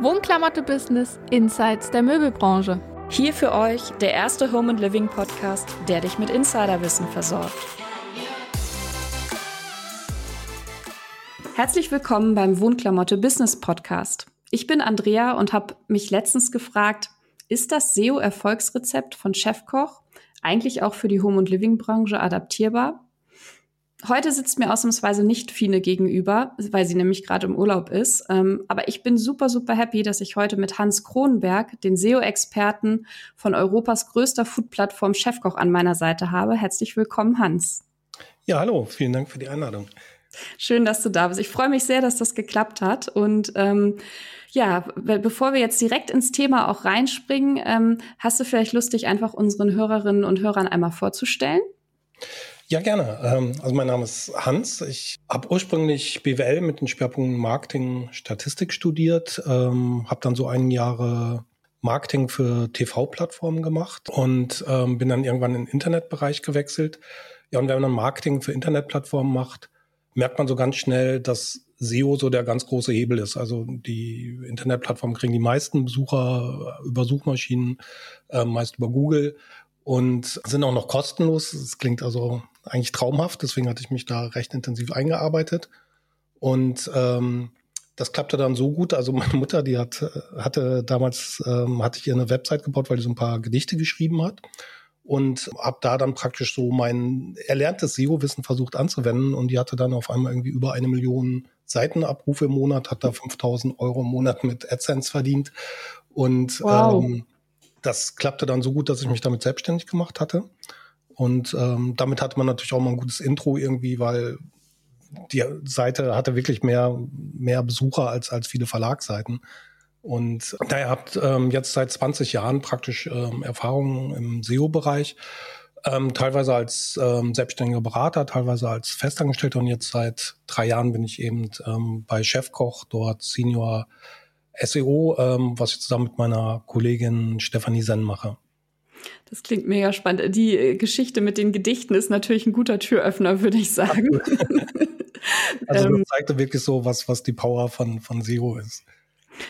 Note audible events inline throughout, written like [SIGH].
Wohnklamotte-Business Insights der Möbelbranche. Hier für euch der erste Home and Living Podcast, der dich mit Insiderwissen versorgt. Herzlich willkommen beim Wohnklamotte Business Podcast. Ich bin Andrea und habe mich letztens gefragt, ist das SEO-Erfolgsrezept von Chefkoch eigentlich auch für die Home- und Living-Branche adaptierbar? Heute sitzt mir ausnahmsweise nicht Fine gegenüber, weil sie nämlich gerade im Urlaub ist. Ähm, aber ich bin super, super happy, dass ich heute mit Hans Kronenberg, den SEO-Experten von Europas größter Food-Plattform Chefkoch an meiner Seite habe. Herzlich willkommen, Hans. Ja, hallo, vielen Dank für die Einladung. Schön, dass du da bist. Ich freue mich sehr, dass das geklappt hat. Und ähm, ja, bevor wir jetzt direkt ins Thema auch reinspringen, ähm, hast du vielleicht Lust, dich einfach unseren Hörerinnen und Hörern einmal vorzustellen? Ja, gerne. Ähm, also mein Name ist Hans. Ich habe ursprünglich BWL mit den Schwerpunkten Marketing, Statistik studiert, ähm, habe dann so ein Jahre Marketing für TV-Plattformen gemacht und ähm, bin dann irgendwann in den Internetbereich gewechselt. Ja, und wenn man dann Marketing für Internetplattformen macht, merkt man so ganz schnell, dass SEO so der ganz große Hebel ist. Also die Internetplattformen kriegen die meisten Besucher über Suchmaschinen, äh, meist über Google und sind auch noch kostenlos. Das klingt also eigentlich traumhaft, deswegen hatte ich mich da recht intensiv eingearbeitet. Und ähm, das klappte dann so gut. Also meine Mutter, die hat, hatte damals, ähm, hatte ich ihr eine Website gebaut, weil die so ein paar Gedichte geschrieben hat. Und habe da dann praktisch so mein erlerntes SEO-Wissen versucht anzuwenden. Und die hatte dann auf einmal irgendwie über eine Million Seitenabrufe im Monat, hat da 5000 Euro im Monat mit AdSense verdient. Und wow. ähm, das klappte dann so gut, dass ich mich damit selbstständig gemacht hatte. Und ähm, damit hatte man natürlich auch mal ein gutes Intro irgendwie, weil die Seite hatte wirklich mehr, mehr Besucher als, als viele Verlagsseiten. Und daher habt ähm, jetzt seit 20 Jahren praktisch ähm, Erfahrungen im SEO-Bereich, ähm, teilweise als ähm, selbstständiger Berater, teilweise als Festangestellter und jetzt seit drei Jahren bin ich eben ähm, bei Chefkoch, dort Senior SEO, ähm, was ich zusammen mit meiner Kollegin Stefanie Senn mache. Das klingt mega spannend. Die äh, Geschichte mit den Gedichten ist natürlich ein guter Türöffner, würde ich sagen. [LAUGHS] also das ähm, zeigte wirklich so, was, was die Power von, von SEO ist.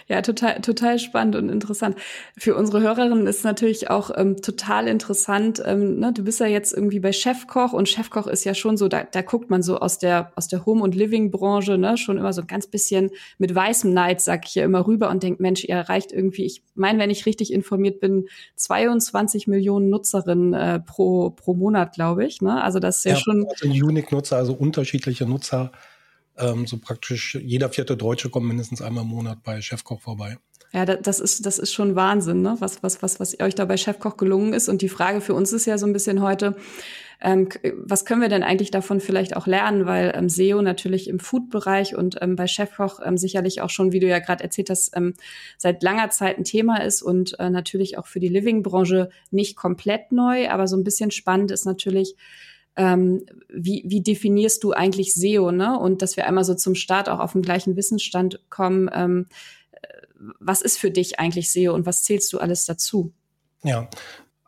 Ja, total, total spannend und interessant. Für unsere Hörerinnen ist natürlich auch ähm, total interessant. Ähm, ne, du bist ja jetzt irgendwie bei Chefkoch und Chefkoch ist ja schon so, da, da guckt man so aus der aus der Home- und Living-Branche ne, schon immer so ein ganz bisschen mit weißem Neid, sag ich ja immer rüber und denkt, Mensch, ihr erreicht irgendwie, ich meine, wenn ich richtig informiert bin, 22 Millionen Nutzerinnen äh, pro pro Monat, glaube ich. Ne? Also das ist ja, ja schon also Unique-Nutzer, also unterschiedliche Nutzer ähm, so praktisch jeder vierte Deutsche kommt mindestens einmal im Monat bei Chefkoch vorbei. Ja, das ist, das ist schon Wahnsinn, ne? was, was, was, was euch da bei Chefkoch gelungen ist. Und die Frage für uns ist ja so ein bisschen heute, ähm, was können wir denn eigentlich davon vielleicht auch lernen? Weil ähm, SEO natürlich im Food-Bereich und ähm, bei Chefkoch ähm, sicherlich auch schon, wie du ja gerade erzählt hast, ähm, seit langer Zeit ein Thema ist und äh, natürlich auch für die Living-Branche nicht komplett neu, aber so ein bisschen spannend ist natürlich, ähm, wie, wie definierst du eigentlich SEO, ne? Und dass wir einmal so zum Start auch auf den gleichen Wissensstand kommen. Ähm, was ist für dich eigentlich SEO und was zählst du alles dazu? Ja,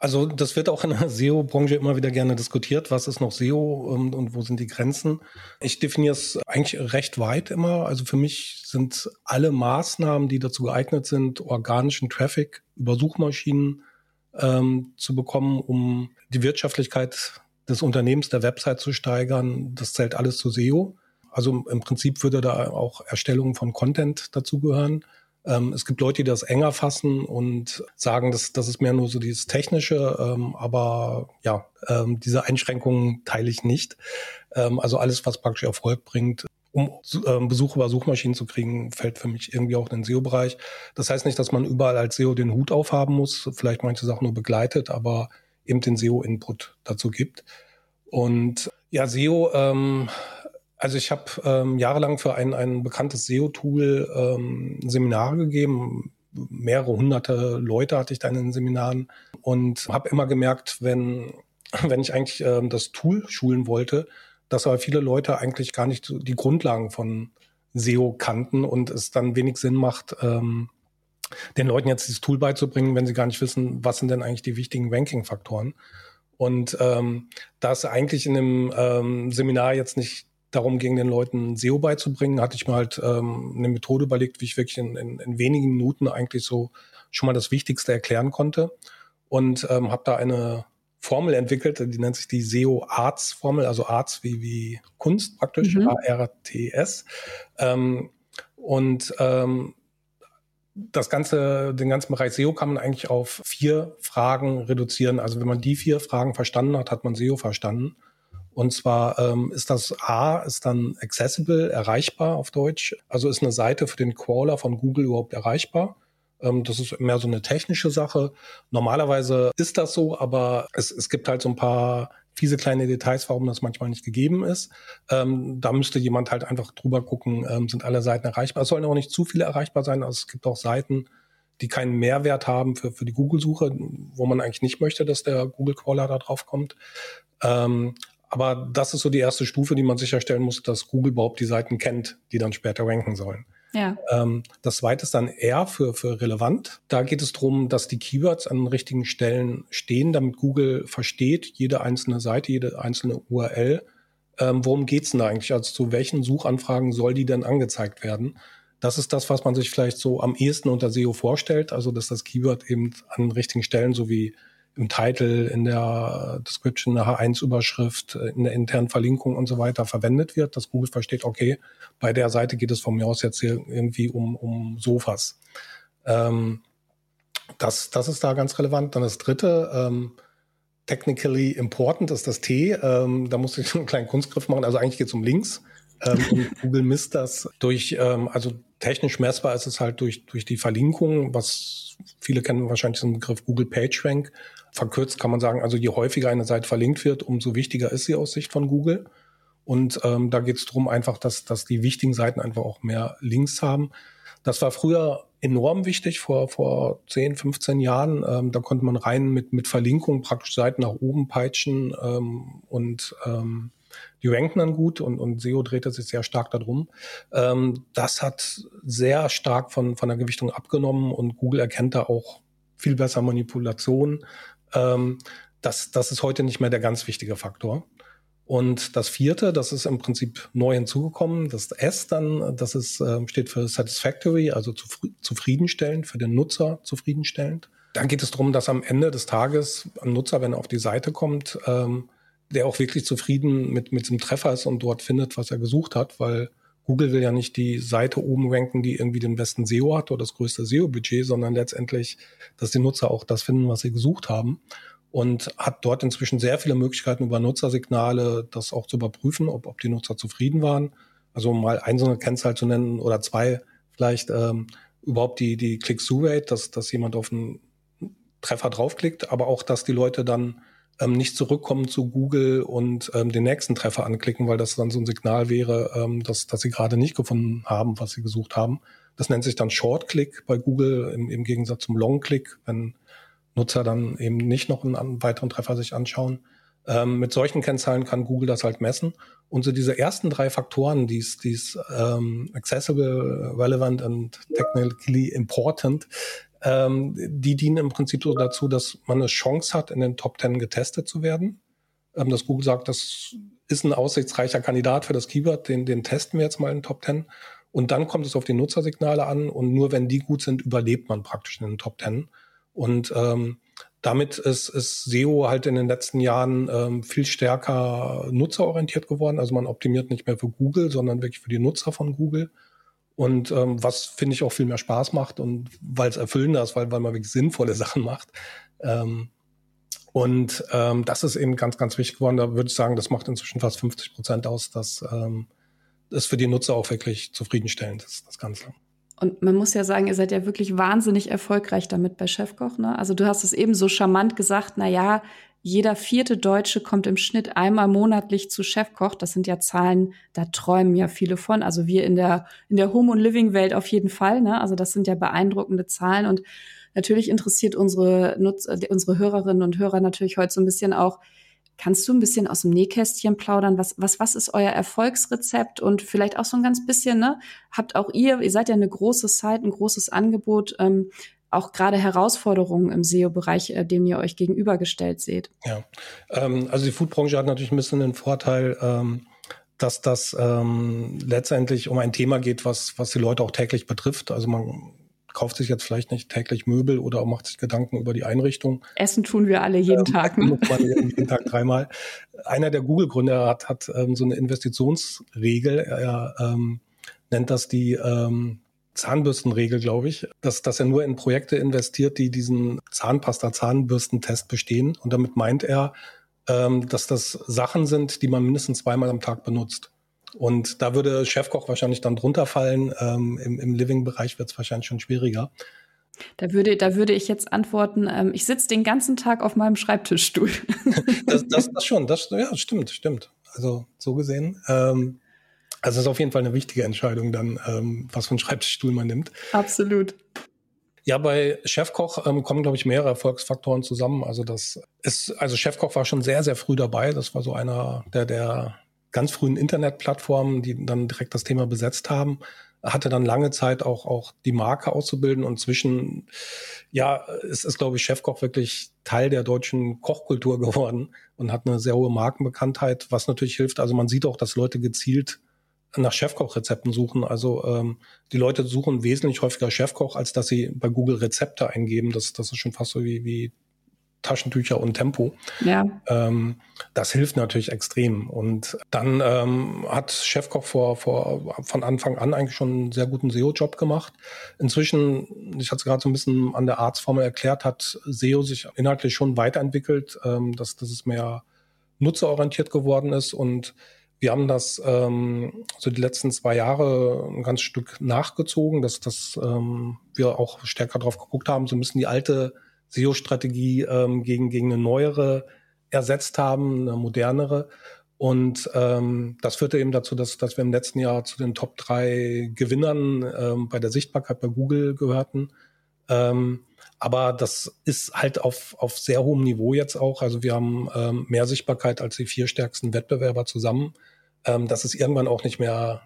also das wird auch in der SEO-Branche immer wieder gerne diskutiert. Was ist noch SEO und, und, wo sind die Grenzen? Ich definiere es eigentlich recht weit immer. Also für mich sind alle Maßnahmen, die dazu geeignet sind, organischen Traffic über Suchmaschinen ähm, zu bekommen, um die Wirtschaftlichkeit des Unternehmens der Website zu steigern. Das zählt alles zu SEO. Also im Prinzip würde da auch Erstellung von Content dazugehören. Ähm, es gibt Leute, die das enger fassen und sagen, dass das ist mehr nur so dieses Technische, ähm, aber ja, ähm, diese Einschränkungen teile ich nicht. Ähm, also alles, was praktisch Erfolg bringt, um ähm, Besuch über Suchmaschinen zu kriegen, fällt für mich irgendwie auch in den SEO-Bereich. Das heißt nicht, dass man überall als SEO den Hut aufhaben muss, vielleicht manche Sachen nur begleitet, aber eben den SEO-Input dazu gibt. Und ja, SEO, ähm, also ich habe ähm, jahrelang für ein, ein bekanntes SEO-Tool ähm, Seminare gegeben. Mehrere hunderte Leute hatte ich dann in den Seminaren und habe immer gemerkt, wenn, wenn ich eigentlich ähm, das Tool schulen wollte, dass aber viele Leute eigentlich gar nicht die Grundlagen von SEO kannten und es dann wenig Sinn macht, ähm, den Leuten jetzt dieses Tool beizubringen, wenn sie gar nicht wissen, was sind denn eigentlich die wichtigen Ranking-Faktoren. Und ähm, da es eigentlich in einem ähm, Seminar jetzt nicht darum, gegen den Leuten SEO beizubringen, hatte ich mir halt ähm, eine Methode überlegt, wie ich wirklich in, in, in wenigen Minuten eigentlich so schon mal das Wichtigste erklären konnte und ähm, habe da eine Formel entwickelt, die nennt sich die SEO Arts Formel, also Arts wie, wie Kunst praktisch, mhm. A-R-T-S. Ähm, und ähm, das ganze, den ganzen Bereich SEO kann man eigentlich auf vier Fragen reduzieren. Also wenn man die vier Fragen verstanden hat, hat man SEO verstanden. Und zwar ähm, ist das A, ist dann accessible, erreichbar auf Deutsch. Also ist eine Seite für den Crawler von Google überhaupt erreichbar. Ähm, das ist mehr so eine technische Sache. Normalerweise ist das so, aber es, es gibt halt so ein paar fiese kleine Details, warum das manchmal nicht gegeben ist. Ähm, da müsste jemand halt einfach drüber gucken, ähm, sind alle Seiten erreichbar. Es sollen auch nicht zu viele erreichbar sein. Also es gibt auch Seiten, die keinen Mehrwert haben für, für die Google-Suche, wo man eigentlich nicht möchte, dass der Google-Crawler da drauf kommt. Ähm, aber das ist so die erste Stufe, die man sicherstellen muss, dass Google überhaupt die Seiten kennt, die dann später ranken sollen. Ja. Ähm, das zweite ist dann R für, für relevant. Da geht es darum, dass die Keywords an den richtigen Stellen stehen, damit Google versteht, jede einzelne Seite, jede einzelne URL. Ähm, worum geht's denn da eigentlich? Also zu welchen Suchanfragen soll die denn angezeigt werden? Das ist das, was man sich vielleicht so am ehesten unter SEO vorstellt, also dass das Keyword eben an den richtigen Stellen so wie im Titel, in der Description, der H1-Überschrift, in der internen Verlinkung und so weiter verwendet wird, dass Google versteht, okay, bei der Seite geht es von mir aus jetzt hier irgendwie um, um Sofas. Ähm, das, das ist da ganz relevant. Dann das dritte, ähm, technically important ist das T. Ähm, da muss ich [LAUGHS] einen kleinen Kunstgriff machen. Also eigentlich geht es um Links. Ähm, Google misst das durch, ähm, also technisch messbar ist es halt durch, durch die Verlinkung, was viele kennen wahrscheinlich den Begriff Google PageRank. Verkürzt kann man sagen, also je häufiger eine Seite verlinkt wird, umso wichtiger ist sie aus Sicht von Google. Und ähm, da geht es darum einfach, dass, dass die wichtigen Seiten einfach auch mehr Links haben. Das war früher enorm wichtig, vor, vor 10, 15 Jahren. Ähm, da konnte man rein mit, mit Verlinkung praktisch Seiten nach oben peitschen ähm, und ähm, die ranken dann gut und, und SEO drehte sich sehr stark darum. Ähm, das hat sehr stark von, von der Gewichtung abgenommen und Google erkennt da auch viel besser Manipulation. Ähm, das, das ist heute nicht mehr der ganz wichtige Faktor. Und das vierte, das ist im Prinzip neu hinzugekommen, das S dann, das ist, äh, steht für satisfactory, also zufriedenstellend, für den Nutzer zufriedenstellend. Dann geht es darum, dass am Ende des Tages ein Nutzer, wenn er auf die Seite kommt, ähm, der auch wirklich zufrieden mit, mit dem Treffer ist und dort findet, was er gesucht hat, weil Google will ja nicht die Seite oben ranken, die irgendwie den besten SEO hat oder das größte SEO-Budget, sondern letztendlich, dass die Nutzer auch das finden, was sie gesucht haben. Und hat dort inzwischen sehr viele Möglichkeiten über Nutzersignale, das auch zu überprüfen, ob, ob die Nutzer zufrieden waren. Also um mal eine Kennzahl zu nennen oder zwei vielleicht ähm, überhaupt die, die Click-Through-Rate, dass, dass jemand auf einen Treffer draufklickt, aber auch, dass die Leute dann ähm, nicht zurückkommen zu Google und ähm, den nächsten Treffer anklicken, weil das dann so ein Signal wäre, ähm, dass, dass sie gerade nicht gefunden haben, was sie gesucht haben. Das nennt sich dann Short-Click bei Google im, im Gegensatz zum Long-Click, wenn Nutzer dann eben nicht noch einen, einen weiteren Treffer sich anschauen. Ähm, mit solchen Kennzahlen kann Google das halt messen. Und so diese ersten drei Faktoren, die es ähm, accessible, relevant and technically important, ähm, die dienen im Prinzip so dazu, dass man eine Chance hat, in den Top Ten getestet zu werden. Ähm, dass Google sagt, das ist ein aussichtsreicher Kandidat für das Keyword, den, den testen wir jetzt mal in den Top Ten. Und dann kommt es auf die Nutzersignale an und nur wenn die gut sind, überlebt man praktisch in den Top Ten. Und ähm, damit ist, ist SEO halt in den letzten Jahren ähm, viel stärker nutzerorientiert geworden. Also man optimiert nicht mehr für Google, sondern wirklich für die Nutzer von Google. Und ähm, was finde ich auch viel mehr Spaß macht und weil es erfüllender ist, weil, weil man wirklich sinnvolle [LAUGHS] Sachen macht. Ähm, und ähm, das ist eben ganz, ganz wichtig geworden. Da würde ich sagen, das macht inzwischen fast 50 Prozent aus, dass ähm, es für die Nutzer auch wirklich zufriedenstellend ist, das Ganze. Und man muss ja sagen, ihr seid ja wirklich wahnsinnig erfolgreich damit bei Chefkoch. Ne? Also du hast es eben so charmant gesagt, na ja, jeder vierte Deutsche kommt im Schnitt einmal monatlich zu Chefkoch. Das sind ja Zahlen, da träumen ja viele von. Also wir in der, in der Home- und Living-Welt auf jeden Fall. Ne? Also das sind ja beeindruckende Zahlen. Und natürlich interessiert unsere, Nutz äh, unsere Hörerinnen und Hörer natürlich heute so ein bisschen auch, Kannst du ein bisschen aus dem Nähkästchen plaudern? Was, was, was ist euer Erfolgsrezept? Und vielleicht auch so ein ganz bisschen, ne? Habt auch ihr, ihr seid ja eine große Site, ein großes Angebot, ähm, auch gerade Herausforderungen im SEO-Bereich, äh, dem ihr euch gegenübergestellt seht? Ja, ähm, also die Foodbranche hat natürlich ein bisschen den Vorteil, ähm, dass das ähm, letztendlich um ein Thema geht, was, was die Leute auch täglich betrifft. Also man kauft sich jetzt vielleicht nicht täglich Möbel oder macht sich Gedanken über die Einrichtung. Essen tun wir alle jeden ähm, Tag. Ne? Man jeden Tag dreimal. Einer der Google-Gründer hat, hat ähm, so eine Investitionsregel. Er ähm, nennt das die ähm, Zahnbürstenregel, glaube ich, dass, dass er nur in Projekte investiert, die diesen Zahnpasta-Zahnbürstentest bestehen. Und damit meint er, ähm, dass das Sachen sind, die man mindestens zweimal am Tag benutzt. Und da würde Chefkoch wahrscheinlich dann drunter fallen. Ähm, Im im Living-Bereich wird es wahrscheinlich schon schwieriger. Da würde, da würde ich jetzt antworten, ähm, ich sitze den ganzen Tag auf meinem Schreibtischstuhl. [LAUGHS] das, das, [LAUGHS] das schon, das ja, stimmt, stimmt. Also so gesehen. Ähm, also es ist auf jeden Fall eine wichtige Entscheidung dann, ähm, was für einen Schreibtischstuhl man nimmt. Absolut. Ja, bei Chefkoch ähm, kommen, glaube ich, mehrere Erfolgsfaktoren zusammen. Also das ist, also Chefkoch war schon sehr, sehr früh dabei. Das war so einer der, der ganz frühen Internetplattformen, die dann direkt das Thema besetzt haben. Hatte dann lange Zeit auch, auch die Marke auszubilden und zwischen, ja, es ist, glaube ich, Chefkoch wirklich Teil der deutschen Kochkultur [LAUGHS] geworden und hat eine sehr hohe Markenbekanntheit, was natürlich hilft. Also man sieht auch, dass Leute gezielt nach Chefkochrezepten suchen. Also ähm, die Leute suchen wesentlich häufiger Chefkoch, als dass sie bei Google Rezepte eingeben. Das, das ist schon fast so wie, wie Taschentücher und Tempo. Ja. Ähm, das hilft natürlich extrem. Und dann ähm, hat Chefkoch vor, vor, von Anfang an eigentlich schon einen sehr guten SEO-Job gemacht. Inzwischen, ich hatte es gerade so ein bisschen an der Arztformel erklärt, hat SEO sich inhaltlich schon weiterentwickelt, ähm, dass, dass es mehr nutzerorientiert geworden ist und wir haben das ähm, so die letzten zwei Jahre ein ganz Stück nachgezogen, dass, dass ähm, wir auch stärker drauf geguckt haben, so müssen die alte SEO-Strategie ähm, gegen, gegen eine neuere ersetzt haben, eine modernere. Und ähm, das führte eben dazu, dass, dass wir im letzten Jahr zu den Top drei Gewinnern ähm, bei der Sichtbarkeit bei Google gehörten. Ähm, aber das ist halt auf, auf sehr hohem Niveau jetzt auch. Also wir haben ähm, mehr Sichtbarkeit als die vier stärksten Wettbewerber zusammen. Ähm, das ist irgendwann auch nicht mehr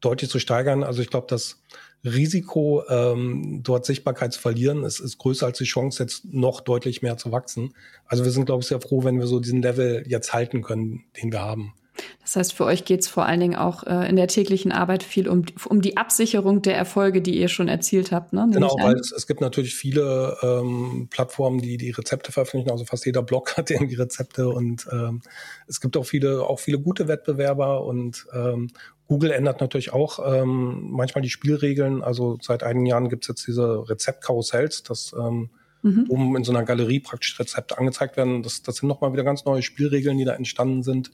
deutlich zu steigern. Also ich glaube, das Risiko, ähm, dort Sichtbarkeit zu verlieren, ist, ist größer als die Chance, jetzt noch deutlich mehr zu wachsen. Also wir sind, glaube ich, sehr froh, wenn wir so diesen Level jetzt halten können, den wir haben. Das heißt, für euch geht es vor allen Dingen auch äh, in der täglichen Arbeit viel um, um die Absicherung der Erfolge, die ihr schon erzielt habt. Ne? Genau, weil es, es, gibt natürlich viele ähm, Plattformen, die die Rezepte veröffentlichen. Also fast jeder Blog [LAUGHS] hat irgendwie Rezepte und ähm, es gibt auch viele, auch viele gute Wettbewerber und ähm, Google ändert natürlich auch ähm, manchmal die Spielregeln. Also seit einigen Jahren gibt es jetzt diese Rezeptkarussells, dass ähm, mhm. um in so einer Galerie praktisch Rezepte angezeigt werden. Das, das sind nochmal wieder ganz neue Spielregeln, die da entstanden sind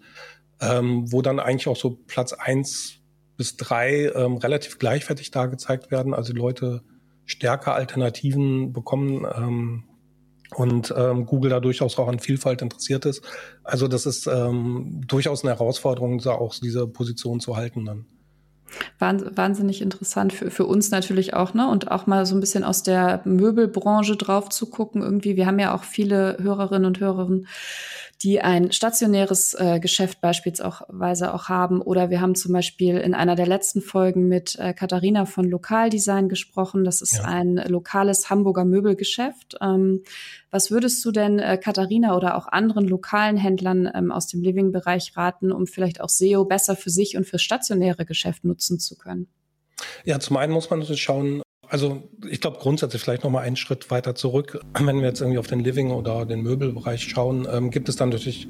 ähm, wo dann eigentlich auch so Platz eins bis drei ähm, relativ gleichwertig dargezeigt werden. Also die Leute stärker Alternativen bekommen ähm, und ähm, Google da durchaus auch an Vielfalt interessiert ist. Also das ist ähm, durchaus eine Herausforderung, da auch diese Position zu halten dann. Wahnsinnig interessant für, für uns natürlich auch, ne? Und auch mal so ein bisschen aus der Möbelbranche drauf zu gucken. Irgendwie, wir haben ja auch viele Hörerinnen und Hörer, die ein stationäres äh, Geschäft beispielsweise auch haben. Oder wir haben zum Beispiel in einer der letzten Folgen mit äh, Katharina von Lokaldesign gesprochen. Das ist ja. ein lokales Hamburger Möbelgeschäft. Ähm, was würdest du denn äh, Katharina oder auch anderen lokalen Händlern ähm, aus dem Living-Bereich raten, um vielleicht auch SEO besser für sich und fürs stationäre Geschäft nutzen zu können? Ja, zum einen muss man natürlich schauen, also ich glaube grundsätzlich vielleicht noch mal einen Schritt weiter zurück. [CLEARS THROAT] Wenn wir jetzt irgendwie auf den Living- oder den Möbelbereich schauen, ähm, gibt es dann natürlich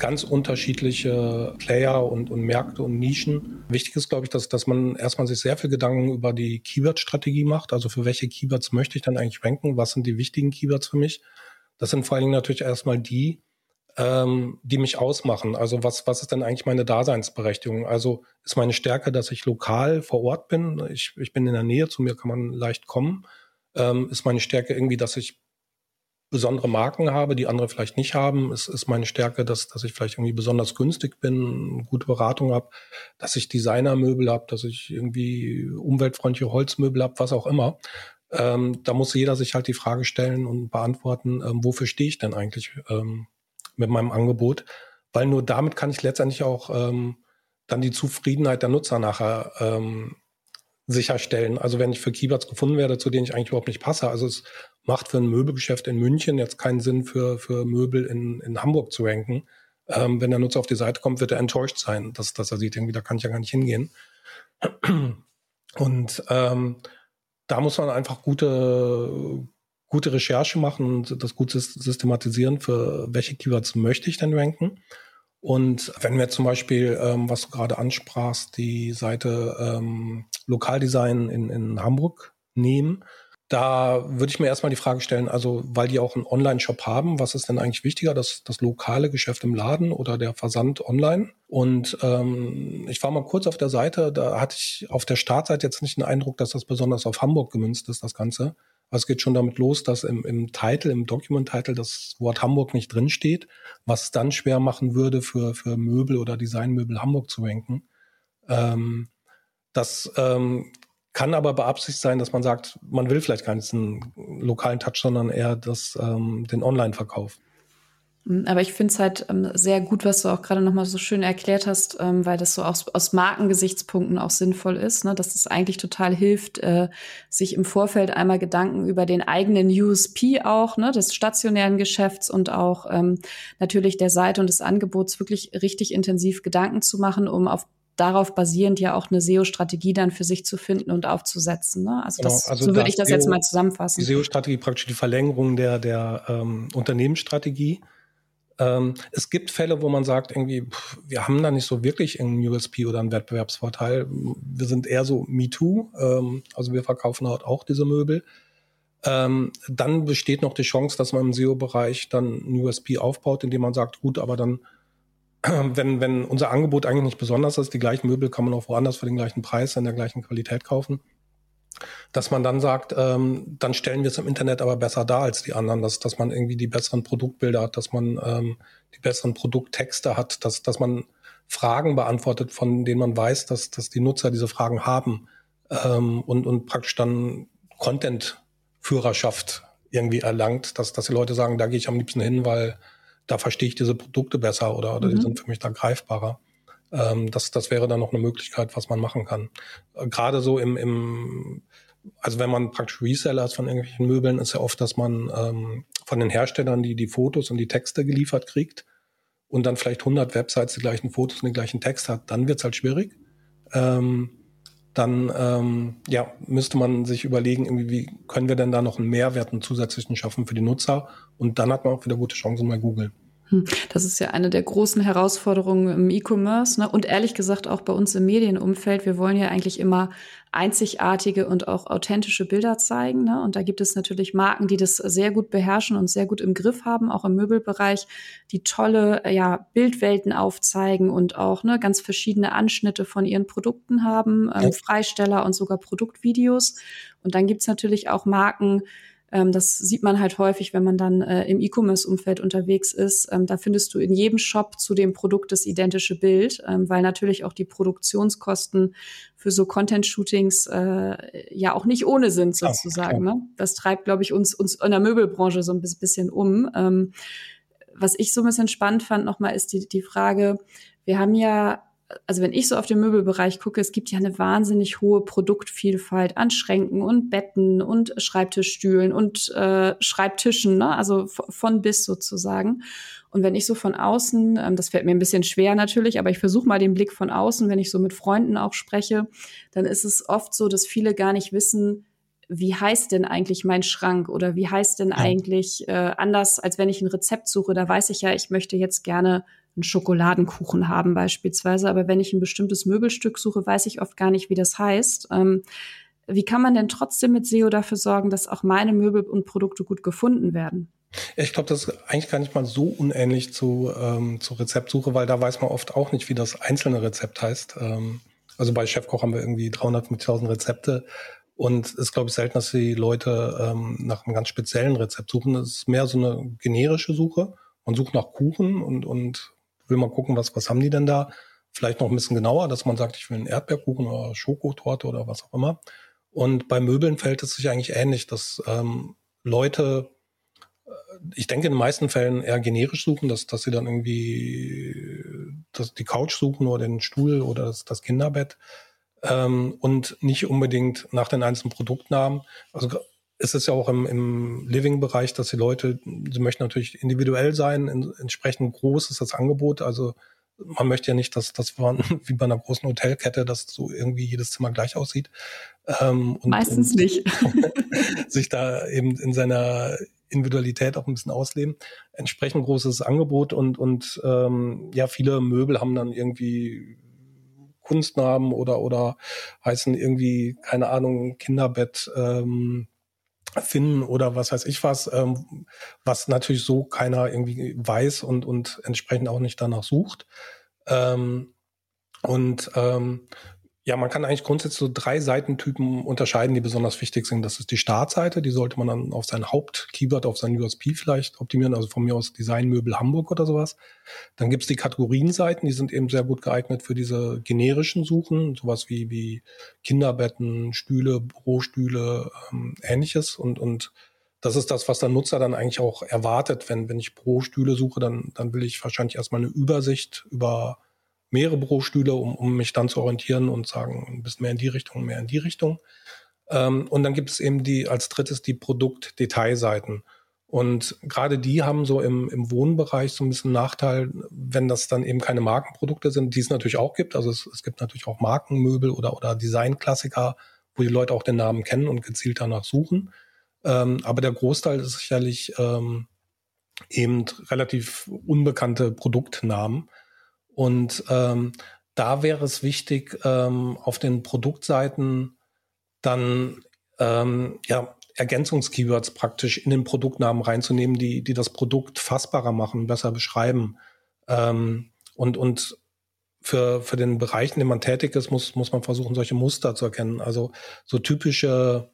ganz unterschiedliche Player und, und Märkte und Nischen. Wichtig ist, glaube ich, dass, dass man erstmal sich sehr viel Gedanken über die Keyword-Strategie macht. Also für welche Keywords möchte ich dann eigentlich ranken? Was sind die wichtigen Keywords für mich? Das sind vor allen Dingen natürlich erstmal die, ähm, die mich ausmachen. Also was, was ist denn eigentlich meine Daseinsberechtigung? Also ist meine Stärke, dass ich lokal vor Ort bin. Ich, ich bin in der Nähe, zu mir kann man leicht kommen. Ähm, ist meine Stärke irgendwie, dass ich besondere Marken habe, die andere vielleicht nicht haben. Es ist meine Stärke, dass, dass ich vielleicht irgendwie besonders günstig bin, gute Beratung habe, dass ich Designermöbel habe, dass ich irgendwie umweltfreundliche Holzmöbel habe, was auch immer. Ähm, da muss jeder sich halt die Frage stellen und beantworten, ähm, wofür stehe ich denn eigentlich? Ähm, mit meinem Angebot, weil nur damit kann ich letztendlich auch ähm, dann die Zufriedenheit der Nutzer nachher ähm, sicherstellen. Also wenn ich für Keywords gefunden werde, zu denen ich eigentlich überhaupt nicht passe. Also es macht für ein Möbelgeschäft in München jetzt keinen Sinn, für, für Möbel in, in Hamburg zu ranken. ähm, wenn der Nutzer auf die Seite kommt, wird er enttäuscht sein, dass, dass er sieht, irgendwie, da kann ich ja gar nicht hingehen. Und ähm, da muss man einfach gute, gute Recherche machen und das gut systematisieren, für welche Keywords möchte ich denn ranken. Und wenn wir zum Beispiel, ähm, was du gerade ansprachst, die Seite ähm, Lokaldesign in, in Hamburg nehmen, da würde ich mir erstmal die Frage stellen, also weil die auch einen Online-Shop haben, was ist denn eigentlich wichtiger, das, das lokale Geschäft im Laden oder der Versand online? Und ähm, ich war mal kurz auf der Seite, da hatte ich auf der Startseite jetzt nicht den Eindruck, dass das besonders auf Hamburg gemünzt ist, das Ganze. Also es geht schon damit los, dass im, im Titel, im Document-Title das Wort Hamburg nicht drinsteht, was es dann schwer machen würde, für, für Möbel oder Designmöbel Hamburg zu ranken. Ähm, das ähm, kann aber beabsichtigt sein, dass man sagt, man will vielleicht gar nicht einen lokalen Touch, sondern eher das, ähm, den Online-Verkauf. Mm, aber ich finde es halt ähm, sehr gut, was du auch gerade nochmal so schön erklärt hast, ähm, weil das so aus, aus Markengesichtspunkten auch sinnvoll ist, ne? dass es eigentlich total hilft, äh, sich im Vorfeld einmal Gedanken über den eigenen USP auch, ne, des stationären Geschäfts und auch ähm, natürlich der Seite und des Angebots wirklich richtig intensiv Gedanken zu machen, um auf darauf basierend ja auch eine SEO-Strategie dann für sich zu finden und aufzusetzen. Ne? Also, das, genau, also so würde ich das SEO, jetzt mal zusammenfassen. Die SEO-Strategie praktisch die Verlängerung der, der ähm, Unternehmensstrategie. Ähm, es gibt Fälle, wo man sagt, irgendwie, pff, wir haben da nicht so wirklich einen USP oder einen Wettbewerbsvorteil. Wir sind eher so MeToo, ähm, also wir verkaufen dort auch diese Möbel. Ähm, dann besteht noch die Chance, dass man im SEO-Bereich dann einen USP aufbaut, indem man sagt, gut, aber dann [CLEARS THROAT] wenn, wenn unser Angebot eigentlich nicht besonders ist, die gleichen Möbel kann man auch woanders für den gleichen Preis in der gleichen Qualität kaufen, dass man dann sagt, ähm, dann stellen wir es im Internet aber besser dar als die anderen, dass, dass man irgendwie die besseren Produktbilder hat, dass man ähm, die besseren Produkttexte hat, dass, dass man Fragen beantwortet, von denen man weiß, dass, dass die Nutzer diese Fragen haben ähm, und, und praktisch dann Content-Führerschaft irgendwie erlangt, dass, dass die Leute sagen, da gehe ich am liebsten hin, weil da verstehe ich diese Produkte besser oder, oder mhm. die sind für mich da greifbarer. Ähm, das, das wäre dann noch eine Möglichkeit, was man machen kann. Äh, Gerade so im, im, also wenn man praktisch Reseller ist von irgendwelchen Möbeln, ist ja oft, dass man ähm, von den Herstellern die, die Fotos und die Texte geliefert kriegt und dann vielleicht 100 Websites die gleichen Fotos und den gleichen Text hat, dann wird's halt schwierig. Ähm, dann ähm, ja, müsste man sich überlegen, irgendwie, wie können wir denn da noch einen Mehrwert, einen zusätzlichen schaffen für die Nutzer? Und dann hat man auch wieder gute Chancen bei Google. Hm, das ist ja eine der großen Herausforderungen im E-Commerce ne? und ehrlich gesagt auch bei uns im Medienumfeld. Wir wollen ja eigentlich immer einzigartige und auch authentische Bilder zeigen. Ne? Und da gibt es natürlich Marken, die das sehr gut beherrschen und sehr gut im Griff haben, auch im Möbelbereich, die tolle ja, Bildwelten aufzeigen und auch ne, ganz verschiedene Anschnitte von ihren Produkten haben, ähm, Freisteller und sogar Produktvideos. Und dann gibt's natürlich auch Marken, ähm, das sieht man halt häufig, wenn man dann äh, im E-Commerce-Umfeld unterwegs ist. Ähm, da findest du in jedem Shop zu dem Produkt das identische Bild, ähm, weil natürlich auch die Produktionskosten für so Content-Shootings äh, ja auch nicht ohne sind sozusagen. Ja, ne? Das treibt, glaube ich, uns, uns in der Möbelbranche so ein bisschen um. Ähm, was ich so ein bisschen spannend fand nochmal, ist die, die Frage, wir haben ja also wenn ich so auf den Möbelbereich gucke, es gibt ja eine wahnsinnig hohe Produktvielfalt an Schränken und Betten und Schreibtischstühlen und äh, Schreibtischen, ne? also von bis sozusagen. Und wenn ich so von außen, ähm, das fällt mir ein bisschen schwer natürlich, aber ich versuche mal den Blick von außen, wenn ich so mit Freunden auch spreche, dann ist es oft so, dass viele gar nicht wissen, wie heißt denn eigentlich mein Schrank oder wie heißt denn ja. eigentlich äh, anders, als wenn ich ein Rezept suche, da weiß ich ja, ich möchte jetzt gerne einen Schokoladenkuchen haben beispielsweise. Aber wenn ich ein bestimmtes Möbelstück suche, weiß ich oft gar nicht, wie das heißt. Ähm, wie kann man denn trotzdem mit SEO dafür sorgen, dass auch meine Möbel und Produkte gut gefunden werden? Ich glaube, das ist eigentlich gar nicht mal so unähnlich zu, ähm, zu Rezeptsuche, weil da weiß man oft auch nicht, wie das einzelne Rezept heißt. Ähm, also bei Chefkoch haben wir irgendwie 350.000 Rezepte und es ist, glaube ich, selten, dass die Leute ähm, nach einem ganz speziellen Rezept suchen. Es ist mehr so eine generische Suche. Man sucht nach Kuchen und, und will mal gucken, was, was haben die denn da? Vielleicht noch ein bisschen genauer, dass man sagt, ich will einen Erdbeerkuchen oder Schokotorte oder was auch immer. Und bei Möbeln fällt es sich eigentlich ähnlich, dass ähm, Leute, äh, ich denke in den meisten Fällen eher generisch suchen, dass, dass sie dann irgendwie dass die Couch suchen oder den Stuhl oder das, das Kinderbett ähm, und nicht unbedingt nach den einzelnen Produktnamen. Also es ist ja auch im, im Living-Bereich, dass die Leute, sie möchten natürlich individuell sein, in, entsprechend groß ist das Angebot. Also man möchte ja nicht, dass das [LAUGHS] wie bei einer großen Hotelkette, dass so irgendwie jedes Zimmer gleich aussieht. Ähm, und, Meistens und nicht. [LAUGHS] sich da eben in seiner Individualität auch ein bisschen ausleben. Entsprechend großes Angebot und, und ähm, ja, viele Möbel haben dann irgendwie Kunstnamen oder, oder heißen irgendwie, keine Ahnung, Kinderbett, ähm, finden oder was weiß ich was, ähm, was natürlich so keiner irgendwie weiß und, und entsprechend auch nicht danach sucht. Ähm, und ähm, ja, man kann eigentlich grundsätzlich so drei Seitentypen unterscheiden, die besonders wichtig sind. Das ist die Startseite, die sollte man dann auf sein Hauptkeyword, auf sein USP vielleicht optimieren, also von mir aus Designmöbel Hamburg oder sowas. Dann gibt's die Kategorienseiten, die sind eben sehr gut geeignet für diese generischen Suchen, sowas wie, wie Kinderbetten, Stühle, Bürostühle, ähm, ähnliches. Und, und das ist das, was der Nutzer dann eigentlich auch erwartet. Wenn, wenn ich Bürostühle suche, dann, dann will ich wahrscheinlich erstmal eine Übersicht über mehrere Bürostühle, um, um mich dann zu orientieren und sagen, ein bisschen mehr in die Richtung, mehr in die Richtung. Ähm, und dann gibt es eben die als drittes die Produktdetailseiten. Und gerade die haben so im, im Wohnbereich so ein bisschen Nachteil, wenn das dann eben keine Markenprodukte sind, die es natürlich auch gibt. Also es, es gibt natürlich auch Markenmöbel oder, oder Designklassiker, wo die Leute auch den Namen kennen und gezielt danach suchen. Ähm, aber der Großteil ist sicherlich ähm, eben relativ unbekannte Produktnamen. Und ähm, da wäre es wichtig, ähm, auf den Produktseiten dann ähm, ja, Ergänzungskeywords praktisch in den Produktnamen reinzunehmen, die, die das Produkt fassbarer machen, besser beschreiben. Ähm, und, und für, für den Bereich, in dem man tätig ist, muss, muss man versuchen, solche Muster zu erkennen. Also so typische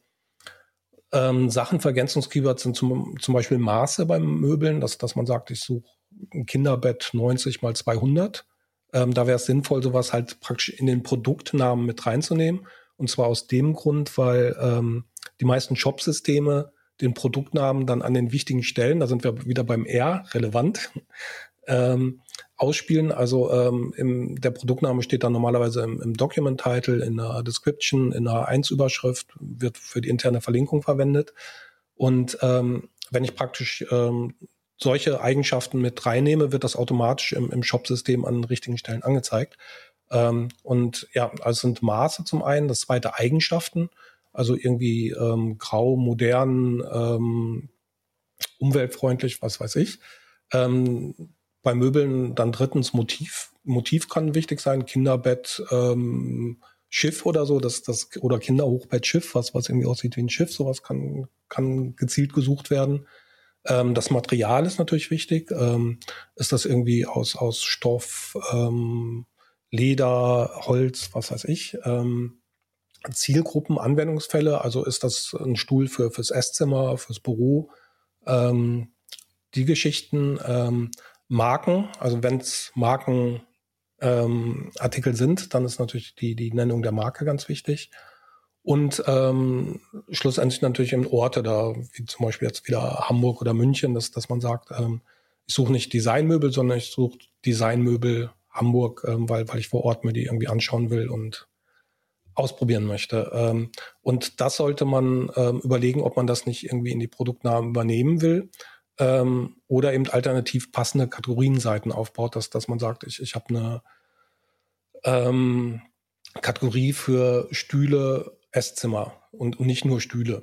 ähm, Sachen für Ergänzungskeywords sind zum, zum Beispiel Maße beim Möbeln, dass, dass man sagt, ich suche ein Kinderbett 90 mal 200. Ähm, da wäre es sinnvoll, sowas halt praktisch in den Produktnamen mit reinzunehmen. Und zwar aus dem Grund, weil ähm, die meisten Shop-Systeme den Produktnamen dann an den wichtigen Stellen, da sind wir wieder beim R, relevant, [LAUGHS] ähm, ausspielen. Also ähm, im, der Produktname steht dann normalerweise im, im Document-Title, in der Description, in der 1-Überschrift, wird für die interne Verlinkung verwendet. Und ähm, wenn ich praktisch ähm, solche Eigenschaften mit reinnehme, wird das automatisch im, im Shop-System an den richtigen Stellen angezeigt. Ähm, und ja, also sind Maße zum einen, das zweite Eigenschaften, also irgendwie ähm, grau, modern, ähm, umweltfreundlich, was weiß ich. Ähm, bei Möbeln dann drittens Motiv. Motiv kann wichtig sein, Kinderbett, ähm, Schiff oder so, das, das, oder Kinderhochbett, Schiff, was, was irgendwie aussieht wie ein Schiff, sowas kann, kann gezielt gesucht werden. Ähm, das Material ist natürlich wichtig. Ähm, ist das irgendwie aus, aus Stoff, ähm, Leder, Holz, was weiß ich? Ähm, Zielgruppen, Anwendungsfälle, also ist das ein Stuhl für, fürs Esszimmer, fürs Büro, ähm, die Geschichten, ähm, Marken, also wenn es Markenartikel sind, dann ist natürlich die, die Nennung der Marke ganz wichtig. Und ähm, schlussendlich natürlich in Orte da, wie zum Beispiel jetzt wieder Hamburg oder München, dass, dass man sagt, ähm, ich suche nicht Designmöbel, sondern ich suche Designmöbel Hamburg, ähm, weil, weil ich vor Ort mir die irgendwie anschauen will und ausprobieren möchte. Ähm, und das sollte man ähm, überlegen, ob man das nicht irgendwie in die Produktnamen übernehmen will ähm, oder eben alternativ passende Kategorienseiten aufbaut, dass, dass man sagt, ich, ich habe eine ähm, Kategorie für Stühle Esszimmer und, und nicht nur Stühle.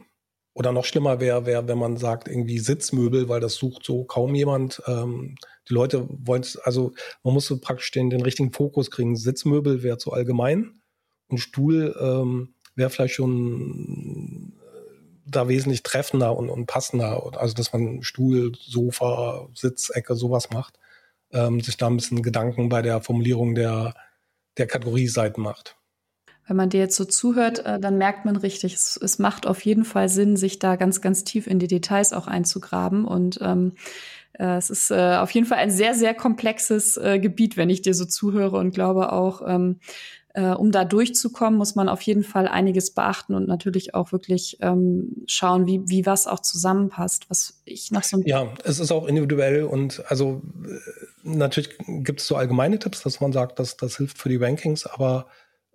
Oder noch schlimmer wäre, wär, wenn man sagt, irgendwie Sitzmöbel, weil das sucht so kaum jemand. Ähm, die Leute wollen also man muss so praktisch den, den richtigen Fokus kriegen. Sitzmöbel wäre zu allgemein und Stuhl ähm, wäre vielleicht schon äh, da wesentlich treffender und, und passender. Also dass man Stuhl, Sofa, Sitzecke, sowas macht. Ähm, sich da ein bisschen Gedanken bei der Formulierung der, der Kategorieseiten macht wenn man dir jetzt so zuhört, äh, dann merkt man richtig, es, es, macht auf jeden Fall Sinn, sich da ganz, ganz tief in die Details auch einzugraben. Und ähm, äh, es ist äh, auf jeden Fall ein sehr, sehr komplexes äh, Gebiet, wenn ich dir so zuhöre und glaube auch, ähm, äh, um da durchzukommen, muss man auf jeden Fall einiges beachten und natürlich auch wirklich ähm, schauen, wie, wie was auch zusammenpasst. Was ich noch so Ja, es ist auch individuell und also äh, natürlich gibt es so allgemeine Tipps, dass man sagt, dass das hilft für die Rankings, aber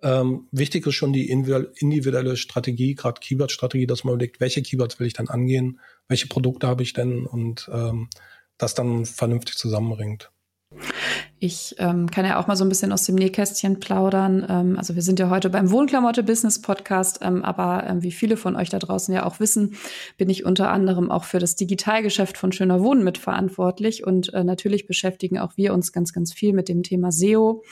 Ähm, wichtig ist schon die individuelle Strategie, gerade Keyword-Strategie, dass man überlegt, welche Keywords will ich dann angehen, welche Produkte habe ich denn und ähm, das dann vernünftig zusammenbringt. Ich ähm, kann ja auch mal so ein bisschen aus dem Nähkästchen plaudern. Ähm, also wir sind ja heute beim Wohnklamotte Business Podcast, ähm, aber ähm, wie viele von euch da draußen ja auch wissen, bin ich unter anderem auch für das Digitalgeschäft von Schöner Wohnen mitverantwortlich und äh, natürlich beschäftigen auch wir uns ganz, ganz viel mit dem Thema SEO,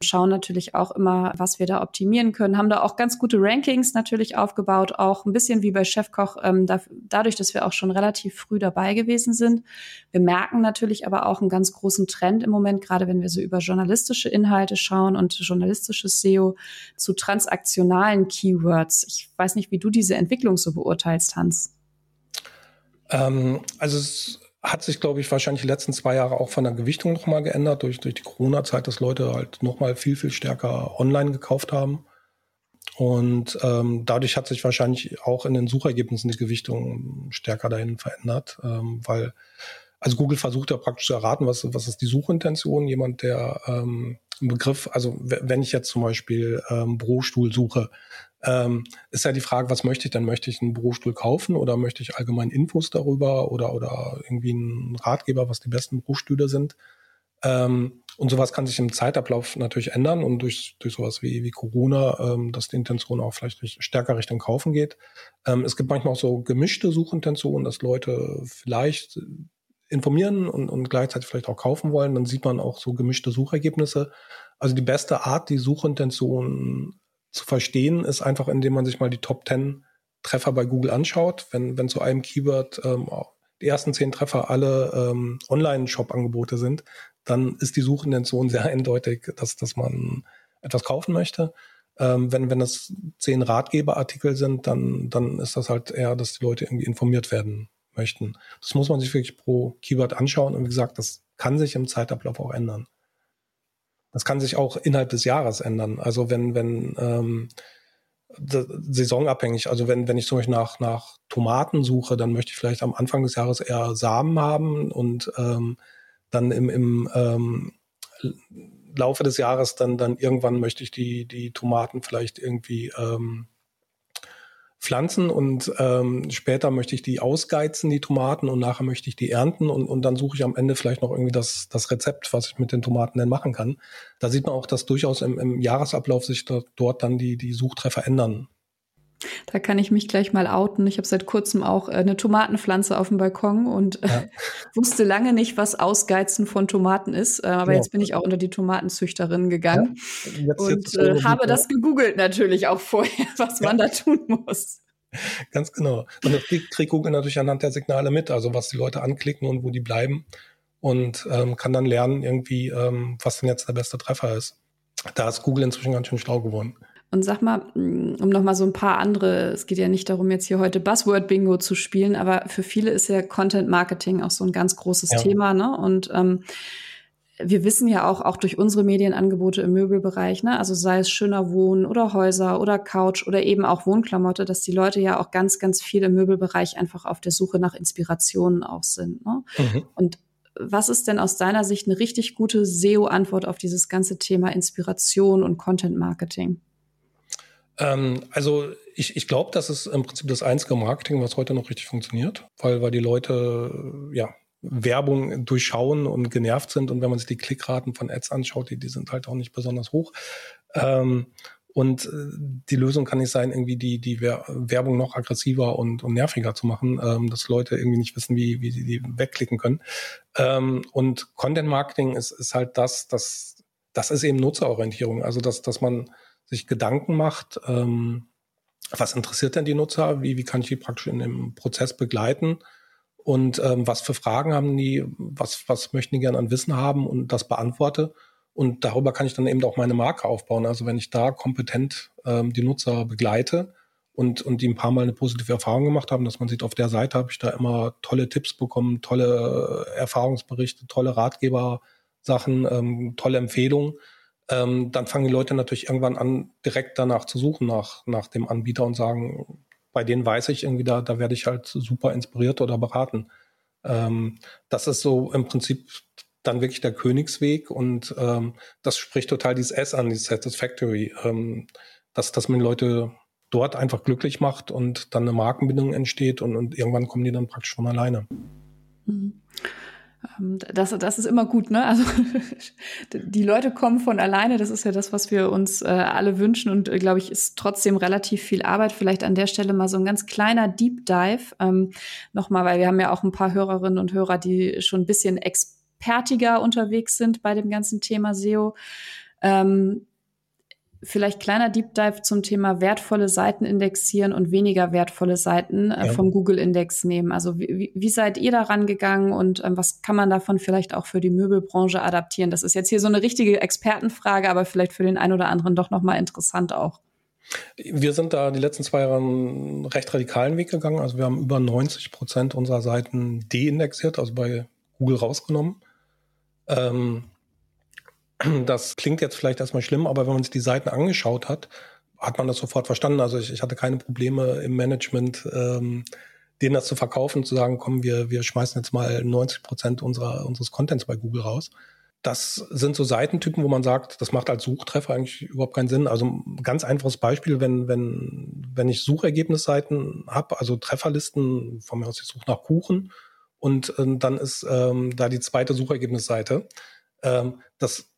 schauen natürlich auch immer, was wir da optimieren können, haben da auch ganz gute Rankings natürlich aufgebaut, auch ein bisschen wie bei Chefkoch, ähm, da, dadurch, dass wir auch schon relativ früh dabei gewesen sind. Wir merken natürlich aber auch einen ganz großen Trend im Moment, gerade wenn wenn wir so über journalistische Inhalte schauen und journalistisches SEO zu transaktionalen Keywords. Ich weiß nicht, wie du diese Entwicklung so beurteilst, Hans. Ähm, also es hat sich, glaube ich, wahrscheinlich die letzten zwei Jahre auch von der Gewichtung nochmal geändert, durch, durch die Corona-Zeit, dass Leute halt nochmal viel, viel stärker online gekauft haben. Und ähm, dadurch hat sich wahrscheinlich auch in den Suchergebnissen die Gewichtung stärker dahin verändert, ähm, weil also Google versucht ja praktisch zu erraten, was, was ist die Suchintention. Jemand, der ähm, einen Begriff, also wenn ich jetzt zum Beispiel ähm, Bürostuhl suche, ähm, ist ja die Frage, was möchte ich denn? Möchte ich einen Bürostuhl kaufen oder möchte ich allgemein Infos darüber oder, oder irgendwie einen Ratgeber, was die besten Bürostühle sind? Ähm, und sowas kann sich im Zeitablauf natürlich ändern und durch, durch sowas wie, wie Corona, ähm, dass die Intention auch vielleicht stärker Richtung Kaufen geht. Ähm, es gibt manchmal auch so gemischte Suchintentionen, dass Leute vielleicht informieren und, und gleichzeitig vielleicht auch kaufen wollen, dann sieht man auch so gemischte Suchergebnisse. Also die beste Art, die Suchintention zu verstehen, ist einfach, indem man sich mal die Top 10 Treffer bei Google anschaut. Wenn, wenn zu einem Keyword ähm, die ersten zehn Treffer alle ähm, Online-Shop-Angebote sind, dann ist die Suchintention sehr eindeutig, dass, dass man etwas kaufen möchte. Ähm, wenn, wenn das zehn Ratgeberartikel sind, dann, dann ist das halt eher, dass die Leute irgendwie informiert werden möchten. Das muss man sich wirklich pro Keyword anschauen und wie gesagt, das kann sich im Zeitablauf auch ändern. Das kann sich auch innerhalb des Jahres ändern. Also wenn, wenn ähm, saisonabhängig, also wenn, wenn ich zum Beispiel nach, nach Tomaten suche, dann möchte ich vielleicht am Anfang des Jahres eher Samen haben und ähm, dann im, im ähm, Laufe des Jahres dann, dann irgendwann möchte ich die, die Tomaten vielleicht irgendwie ähm, pflanzen und ähm, später möchte ich die ausgeizen, die Tomaten, und nachher möchte ich die ernten und, und dann suche ich am Ende vielleicht noch irgendwie das, das Rezept, was ich mit den Tomaten denn machen kann. Da sieht man auch, dass durchaus im, im Jahresablauf sich dort, dann die, die Suchtreffer ändern. Da kann ich mich gleich mal outen. Ich habe seit kurzem auch äh, eine Tomatenpflanze auf dem Balkon und äh, ja. [LAUGHS] wusste lange nicht, was Ausgeizen von Tomaten ist. Äh, aber ja. jetzt bin ich auch unter die Tomatenzüchterin gegangen ja. und äh, habe das gegoogelt natürlich auch vorher, [LAUGHS] was man da tun muss. Ganz genau. Und das kriegt Google natürlich anhand der Signale mit, also was die Leute anklicken und wo die bleiben und ähm, kann dann lernen irgendwie, ähm, was denn jetzt der beste Treffer ist. Da ist Google inzwischen ganz schön schlau geworden. Und sag mal, mm, um noch mal so ein paar andere, es geht ja nicht darum, jetzt hier heute Buzzword-Bingo zu spielen, aber für viele ist ja Content Marketing auch so ein ganz großes ja. Thema, ne? Und ähm, wir wissen ja auch, auch durch unsere Medienangebote im Möbelbereich, ne, also sei es schöner Wohnen oder Häuser oder Couch oder eben auch Wohnklamotte, dass die Leute ja auch ganz, ganz viel im Möbelbereich einfach auf der Suche nach Inspirationen auch sind. Ne? Mhm. Und was ist denn aus deiner Sicht eine richtig gute SEO-Antwort auf dieses ganze Thema Inspiration und Content Marketing? Ähm, also ich, ich glaube, das ist im Prinzip das einzige Marketing, was heute noch richtig funktioniert, weil, weil die Leute ja Werbung durchschauen und genervt sind. Und wenn man sich die Klickraten von Ads anschaut, die, die sind halt auch nicht besonders hoch. Ähm, und äh, die Lösung kann nicht sein, irgendwie die, die Werbung noch aggressiver und, und nerviger zu machen, ähm, dass Leute irgendwie nicht wissen, wie, wie sie die wegklicken können. Ähm, und Content Marketing ist, ist halt das, das, das ist eben Nutzerorientierung. Also, dass, dass man sich Gedanken macht, ähm, was interessiert denn die Nutzer, wie, wie kann ich die praktisch in dem Prozess begleiten und ähm, was für Fragen haben die, was, was möchten die gerne an Wissen haben und das beantworte. Und darüber kann ich dann eben auch meine Marke aufbauen. Also wenn ich da kompetent ähm, die Nutzer begleite und, und die ein paar Mal eine positive Erfahrung gemacht haben, dass man sieht, auf der Seite habe ich da immer tolle Tipps bekommen, tolle Erfahrungsberichte, tolle Ratgeber-Sachen, ähm, tolle Empfehlungen ähm, dann fangen die Leute natürlich irgendwann an, direkt danach zu suchen nach, nach dem Anbieter und sagen, bei denen weiß ich irgendwie, da, da werde ich halt super inspiriert oder beraten. Ähm, das ist so im Prinzip dann wirklich der Königsweg und ähm, das spricht total dieses S an, dieses Satisfactory, ähm, dass, dass man Leute dort einfach glücklich macht und dann eine Markenbindung entsteht und, und irgendwann kommen die dann praktisch von alleine. Mhm. Ähm, das, das ist immer gut, ne? Also [LAUGHS] die Leute kommen von alleine, das ist ja das, was wir uns äh, alle wünschen und äh, glaube ich, ist trotzdem relativ viel Arbeit. Vielleicht an der Stelle mal so ein ganz kleiner Deep Dive. Ähm, Nochmal, weil wir haben ja auch ein paar Hörerinnen und Hörer, die schon ein bisschen expertiger unterwegs sind bei dem ganzen Thema SEO. Ähm, vielleicht kleiner Deep Dive zum Thema wertvolle Seiten indexieren und weniger wertvolle Seiten äh, ja. vom Google-Index nehmen. Also wie, wie seid ihr da rangegangen und ähm, was kann man davon vielleicht auch für die Möbelbranche adaptieren? Das ist jetzt hier so eine richtige Expertenfrage, aber vielleicht für den einen oder anderen doch nochmal interessant auch. Wir sind da die letzten zwei Jahre einen recht radikalen Weg gegangen. Also wir haben über 90 Prozent unserer Seiten deindexiert, also bei Google rausgenommen. Ähm, das klingt jetzt vielleicht erstmal schlimm, aber wenn man sich die Seiten angeschaut hat, hat man das sofort verstanden. Also ich, ich hatte keine Probleme im Management, ähm, denen das zu verkaufen, zu sagen, komm, wir, wir schmeißen jetzt mal 90 Prozent unserer, unseres Contents bei Google raus. Das sind so Seitentypen, wo man sagt, das macht als Suchtreffer eigentlich überhaupt keinen Sinn. Also ein ganz einfaches Beispiel, wenn, wenn, wenn ich Suchergebnisseiten habe, also Trefferlisten, von mir aus, ich suche nach Kuchen und äh, dann ist ähm, da die zweite Suchergebnisseite. Ähm, das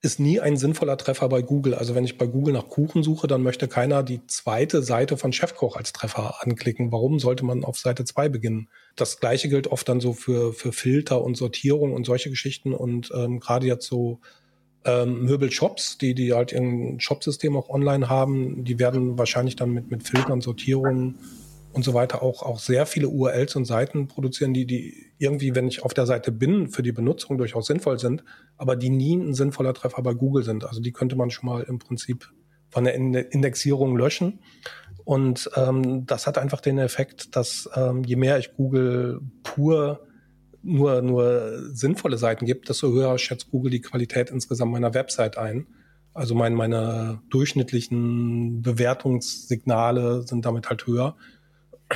ist nie ein sinnvoller Treffer bei Google. Also wenn ich bei Google nach Kuchen suche, dann möchte keiner die zweite Seite von Chefkoch als Treffer anklicken. Warum sollte man auf Seite zwei beginnen? Das gleiche gilt oft dann so für, für Filter und Sortierung und solche Geschichten. Und ähm, gerade jetzt so ähm, Möbelshops, die, die halt ihr Shopsystem auch online haben, die werden wahrscheinlich dann mit, mit Filtern, Sortierungen und so weiter auch, auch sehr viele URLs und Seiten produzieren, die, die irgendwie, wenn ich auf der Seite bin, für die Benutzung durchaus sinnvoll sind, aber die nie ein sinnvoller Treffer bei Google sind. Also die könnte man schon mal im Prinzip von der Indexierung löschen. Und ähm, das hat einfach den Effekt, dass ähm, je mehr ich Google pur nur, nur sinnvolle Seiten gibt, desto höher schätzt Google die Qualität insgesamt meiner Website ein. Also mein, meine durchschnittlichen Bewertungssignale sind damit halt höher.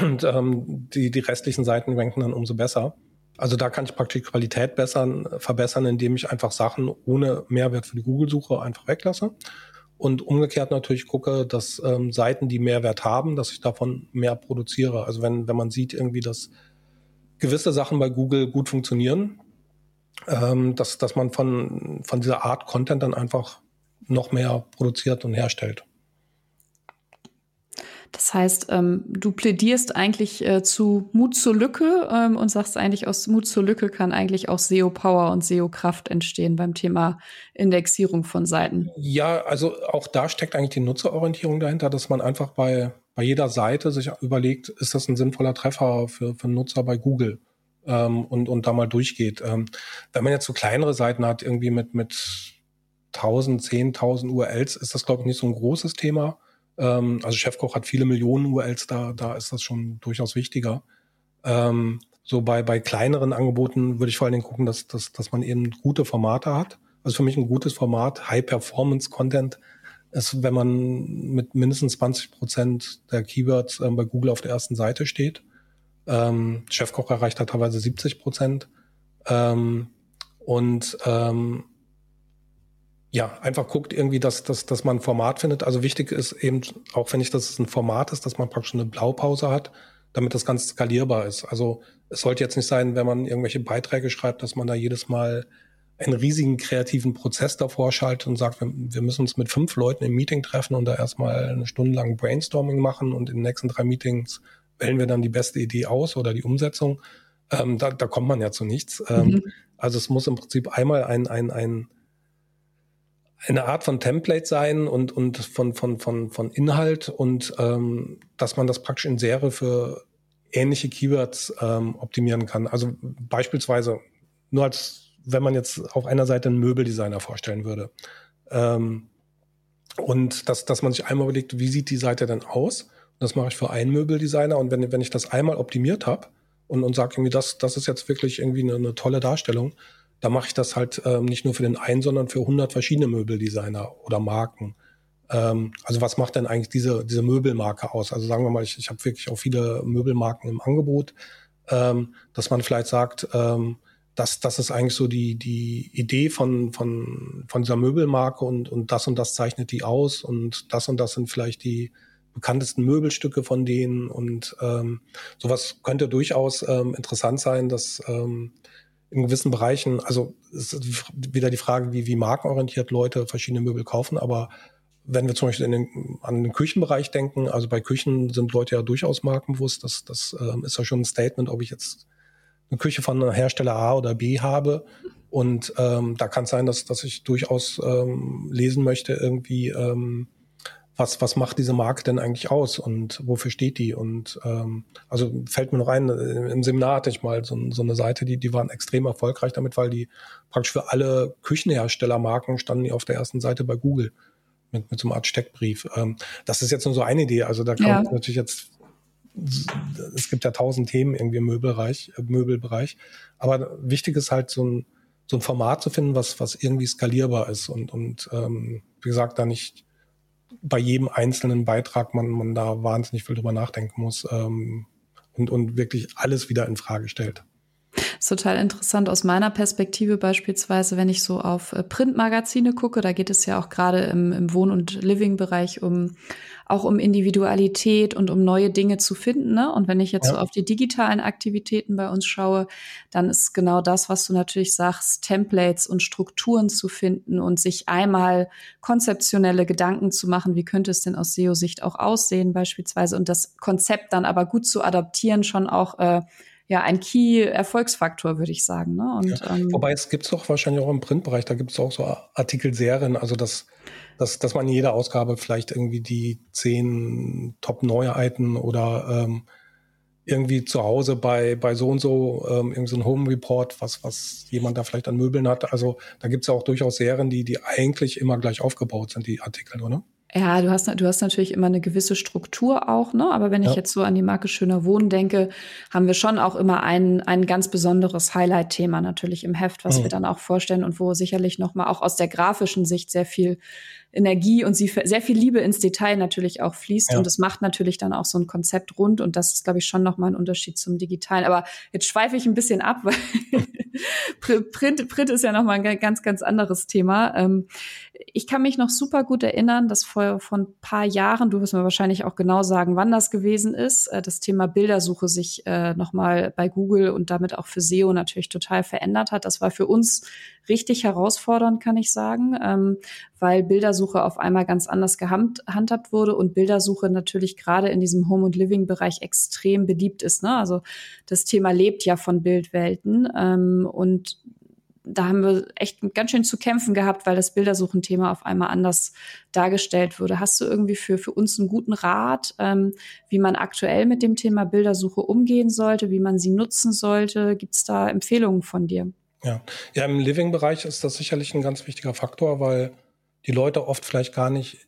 Und ähm, die, die restlichen Seiten ranken dann umso besser. Also da kann ich praktisch Qualität bessern, verbessern, indem ich einfach Sachen ohne Mehrwert für die Google-Suche einfach weglasse. Und umgekehrt natürlich gucke, dass ähm, Seiten, die Mehrwert haben, dass ich davon mehr produziere. Also wenn, wenn man sieht irgendwie, dass gewisse Sachen bei Google gut funktionieren, ähm, dass, dass man von, von dieser Art Content dann einfach noch mehr produziert und herstellt. Das heißt, ähm, du plädierst eigentlich äh, zu Mut zur Lücke ähm, und sagst eigentlich, aus Mut zur Lücke kann eigentlich auch SEO-Power und SEO-Kraft entstehen beim Thema Indexierung von Seiten. Ja, also auch da steckt eigentlich die Nutzerorientierung dahinter, dass man einfach bei, bei jeder Seite sich überlegt, ist das ein sinnvoller Treffer für, für einen Nutzer bei Google? Ähm, und, und da mal durchgeht. Ähm, wenn man jetzt so kleinere Seiten hat, irgendwie mit, mit 1000, 10.000 URLs, ist das, glaube ich, nicht so ein großes Thema. Ähm, also Chefkoch hat viele Millionen URLs, da, da ist das schon durchaus wichtiger. Ähm, so bei, bei kleineren Angeboten würde ich vor allen Dingen gucken, dass, dass, dass man eben gute Formate hat. Also für mich ein gutes Format, High-Performance-Content, ist, wenn man mit mindestens 20 Prozent der Keywords ähm, bei Google auf der ersten Seite steht. Ähm, Chefkoch erreicht da teilweise 70 Prozent. Ähm, und ähm, ja, einfach guckt irgendwie, dass, dass, dass man ein Format findet. Also wichtig ist eben, auch wenn ich das ein Format ist, dass man praktisch eine Blaupause hat, damit das ganz skalierbar ist. Also es sollte jetzt nicht sein, wenn man irgendwelche Beiträge schreibt, dass man da jedes Mal einen riesigen kreativen Prozess davor schaltet und sagt, wir, wir müssen uns mit fünf Leuten im Meeting treffen und da erstmal eine Stunde lang Brainstorming machen und in den nächsten drei Meetings wählen wir dann die beste Idee aus oder die Umsetzung. Ähm, da, da kommt man ja zu nichts. Ähm, mhm. Also es muss im Prinzip einmal ein, ein, ein eine Art von Template sein und, und von, von, von, von Inhalt und ähm, dass man das praktisch in Serie für ähnliche Keywords ähm, optimieren kann. Also beispielsweise, nur als wenn man jetzt auf einer Seite einen Möbeldesigner vorstellen würde. Ähm, und dass, dass man sich einmal überlegt, wie sieht die Seite denn aus? Das mache ich für einen Möbeldesigner und wenn, wenn ich das einmal optimiert habe und, und sage irgendwie, das, das ist jetzt wirklich irgendwie eine, eine tolle Darstellung, da mache ich das halt ähm, nicht nur für den einen, sondern für 100 verschiedene Möbeldesigner oder Marken. Ähm, also was macht denn eigentlich diese, diese Möbelmarke aus? Also sagen wir mal, ich, ich habe wirklich auch viele Möbelmarken im Angebot, ähm, dass man vielleicht sagt, ähm, das, das ist eigentlich so die, die Idee von, von, von dieser Möbelmarke und, und das und das zeichnet die aus und das und das sind vielleicht die bekanntesten Möbelstücke von denen und ähm, sowas könnte durchaus ähm, interessant sein, dass ähm, in gewissen Bereichen, also ist wieder die Frage, wie, wie markenorientiert Leute verschiedene Möbel kaufen, aber wenn wir zum Beispiel den, an den Küchenbereich denken, also bei Küchen sind Leute ja durchaus markenbewusst, das, das ähm, ist ja schon ein Statement, ob ich jetzt eine Küche von Hersteller A oder B habe. Und ähm, da kann es sein, dass, dass ich durchaus ähm, lesen möchte, irgendwie, ähm, was, was macht diese Marke denn eigentlich aus und wofür steht die? Und ähm, also fällt mir noch ein, äh, im Seminar hatte ich mal so, so eine Seite, die, die waren extrem erfolgreich damit, weil die praktisch für alle Küchenherstellermarken standen die auf der ersten Seite bei Google mit, mit so einer Art Steckbrief. Ähm, das ist jetzt nur so eine Idee. Also da kommt ja. natürlich jetzt es gibt ja tausend Themen irgendwie im Möbelbereich, äh, Möbelbereich. Aber wichtig ist halt so ein, so ein Format zu finden, was, was irgendwie skalierbar ist und, und ähm, wie gesagt, da nicht bei jedem einzelnen Beitrag man, man da wahnsinnig viel drüber nachdenken muss ähm, und, und wirklich alles wieder in Frage stellt. Ist total interessant aus meiner Perspektive beispielsweise, wenn ich so auf äh, Printmagazine gucke, da geht es ja auch gerade im, im Wohn- und Living-Bereich um auch um Individualität und um neue Dinge zu finden. Ne? Und wenn ich jetzt ja. so auf die digitalen Aktivitäten bei uns schaue, dann ist genau das, was du natürlich sagst, Templates und Strukturen zu finden und sich einmal konzeptionelle Gedanken zu machen, wie könnte es denn aus SEO-Sicht auch aussehen beispielsweise und das Konzept dann aber gut zu adaptieren, schon auch äh, ja ein Key-Erfolgsfaktor, würde ich sagen. Ne? Und, ja. ähm, Wobei es gibt es doch wahrscheinlich auch im Printbereich, da gibt es auch so Artikelserien, also das dass, dass man in jeder Ausgabe vielleicht irgendwie die zehn Top-Neuheiten oder ähm, irgendwie zu Hause bei, bei so und so ähm, irgendwie so ein Home Report, was, was jemand da vielleicht an Möbeln hat. Also da gibt es ja auch durchaus Serien, die, die eigentlich immer gleich aufgebaut sind, die Artikel, oder? Ja, du hast, du hast natürlich immer eine gewisse Struktur auch, ne? Aber wenn ja. ich jetzt so an die Marke Schöner Wohnen denke, haben wir schon auch immer ein, ein ganz besonderes Highlight-Thema natürlich im Heft, was mhm. wir dann auch vorstellen und wo sicherlich nochmal auch aus der grafischen Sicht sehr viel Energie und sie sehr viel Liebe ins Detail natürlich auch fließt. Ja. Und es macht natürlich dann auch so ein Konzept rund. Und das ist, glaube ich, schon nochmal ein Unterschied zum Digitalen. Aber jetzt schweife ich ein bisschen ab, weil [LAUGHS] Print, Print ist ja nochmal ein ganz, ganz anderes Thema. Ähm, ich kann mich noch super gut erinnern, dass vor, vor ein paar Jahren, du wirst mir wahrscheinlich auch genau sagen, wann das gewesen ist, äh, das Thema Bildersuche sich äh, nochmal bei Google und damit auch für SEO natürlich total verändert hat. Das war für uns richtig herausfordernd, kann ich sagen, ähm, weil Bildersuche auf einmal ganz anders gehandhabt wurde und Bildersuche natürlich gerade in diesem Home- und Living-Bereich extrem beliebt ist. Ne? Also das Thema lebt ja von Bildwelten ähm, und da haben wir echt ganz schön zu kämpfen gehabt, weil das Bildersuchenthema auf einmal anders dargestellt wurde. Hast du irgendwie für, für uns einen guten Rat, ähm, wie man aktuell mit dem Thema Bildersuche umgehen sollte, wie man sie nutzen sollte? Gibt es da Empfehlungen von dir? Ja, ja im Living-Bereich ist das sicherlich ein ganz wichtiger Faktor, weil die Leute oft vielleicht gar nicht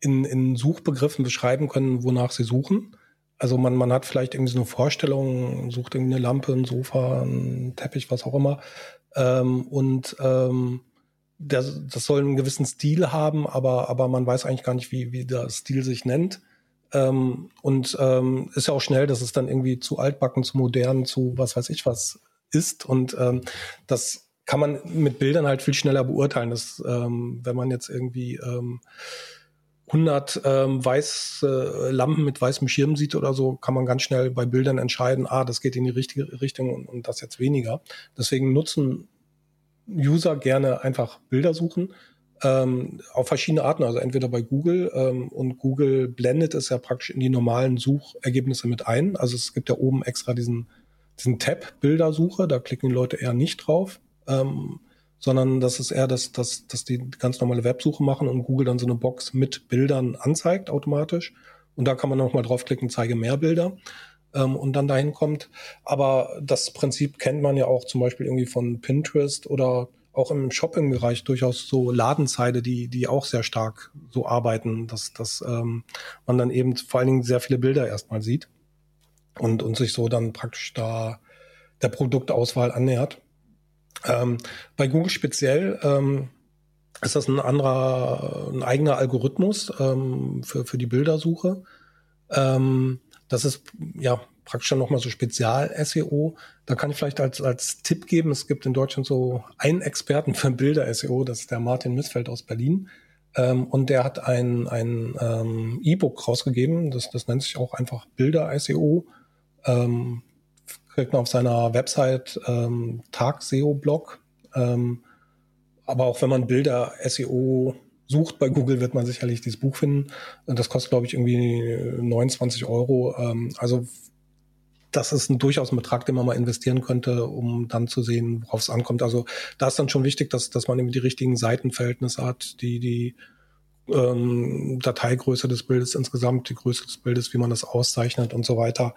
in, in Suchbegriffen beschreiben können, wonach sie suchen. Also man, man hat vielleicht irgendwie so eine Vorstellung, sucht irgendwie eine Lampe, ein Sofa, ein Teppich, was auch immer. Ähm, und ähm, das, das soll einen gewissen Stil haben, aber, aber man weiß eigentlich gar nicht, wie, wie der Stil sich nennt. Ähm, und ähm, ist ja auch schnell, dass es dann irgendwie zu altbacken, zu modern, zu was weiß ich was ist. Und ähm, das kann man mit Bildern halt viel schneller beurteilen. dass ähm, wenn man jetzt irgendwie ähm, 100 ähm, weiße Lampen mit weißem Schirm sieht oder so, kann man ganz schnell bei Bildern entscheiden, ah, das geht in die richtige Richtung und, und das jetzt weniger. Deswegen nutzen User gerne einfach Bilder suchen ähm, auf verschiedene Arten, also entweder bei Google ähm, und Google blendet es ja praktisch in die normalen Suchergebnisse mit ein. Also es gibt ja oben extra diesen, diesen Tab Bildersuche, da klicken die Leute eher nicht drauf. Ähm, sondern das ist eher, dass, dass, dass die ganz normale Websuche machen und Google dann so eine Box mit Bildern anzeigt automatisch. Und da kann man nochmal draufklicken, zeige mehr Bilder ähm, und dann dahin kommt. Aber das Prinzip kennt man ja auch zum Beispiel irgendwie von Pinterest oder auch im Shopping-Bereich durchaus so Ladenzeile, die, die auch sehr stark so arbeiten, dass, dass ähm, man dann eben vor allen Dingen sehr viele Bilder erstmal sieht und, und sich so dann praktisch da der Produktauswahl annähert. Ähm, bei Google speziell ähm, ist das ein anderer, ein eigener Algorithmus ähm, für, für die Bildersuche. Ähm, das ist ja praktisch dann nochmal so Spezial-SEO. Da kann ich vielleicht als, als Tipp geben, es gibt in Deutschland so einen Experten für Bilder-SEO, das ist der Martin Missfeld aus Berlin. Ähm, und der hat ein, ein ähm, E-Book rausgegeben, das, das nennt sich auch einfach Bilder-SEO. Ähm, kriegt man auf seiner Website ähm, Tag-SEO-Blog. Ähm, aber auch wenn man Bilder-SEO sucht bei Google, wird man sicherlich dieses Buch finden. Das kostet, glaube ich, irgendwie 29 Euro. Ähm, also das ist ein durchaus ein Betrag, den man mal investieren könnte, um dann zu sehen, worauf es ankommt. Also da ist dann schon wichtig, dass, dass man eben die richtigen Seitenverhältnisse hat, die, die ähm, Dateigröße des Bildes insgesamt, die Größe des Bildes, wie man das auszeichnet und so weiter.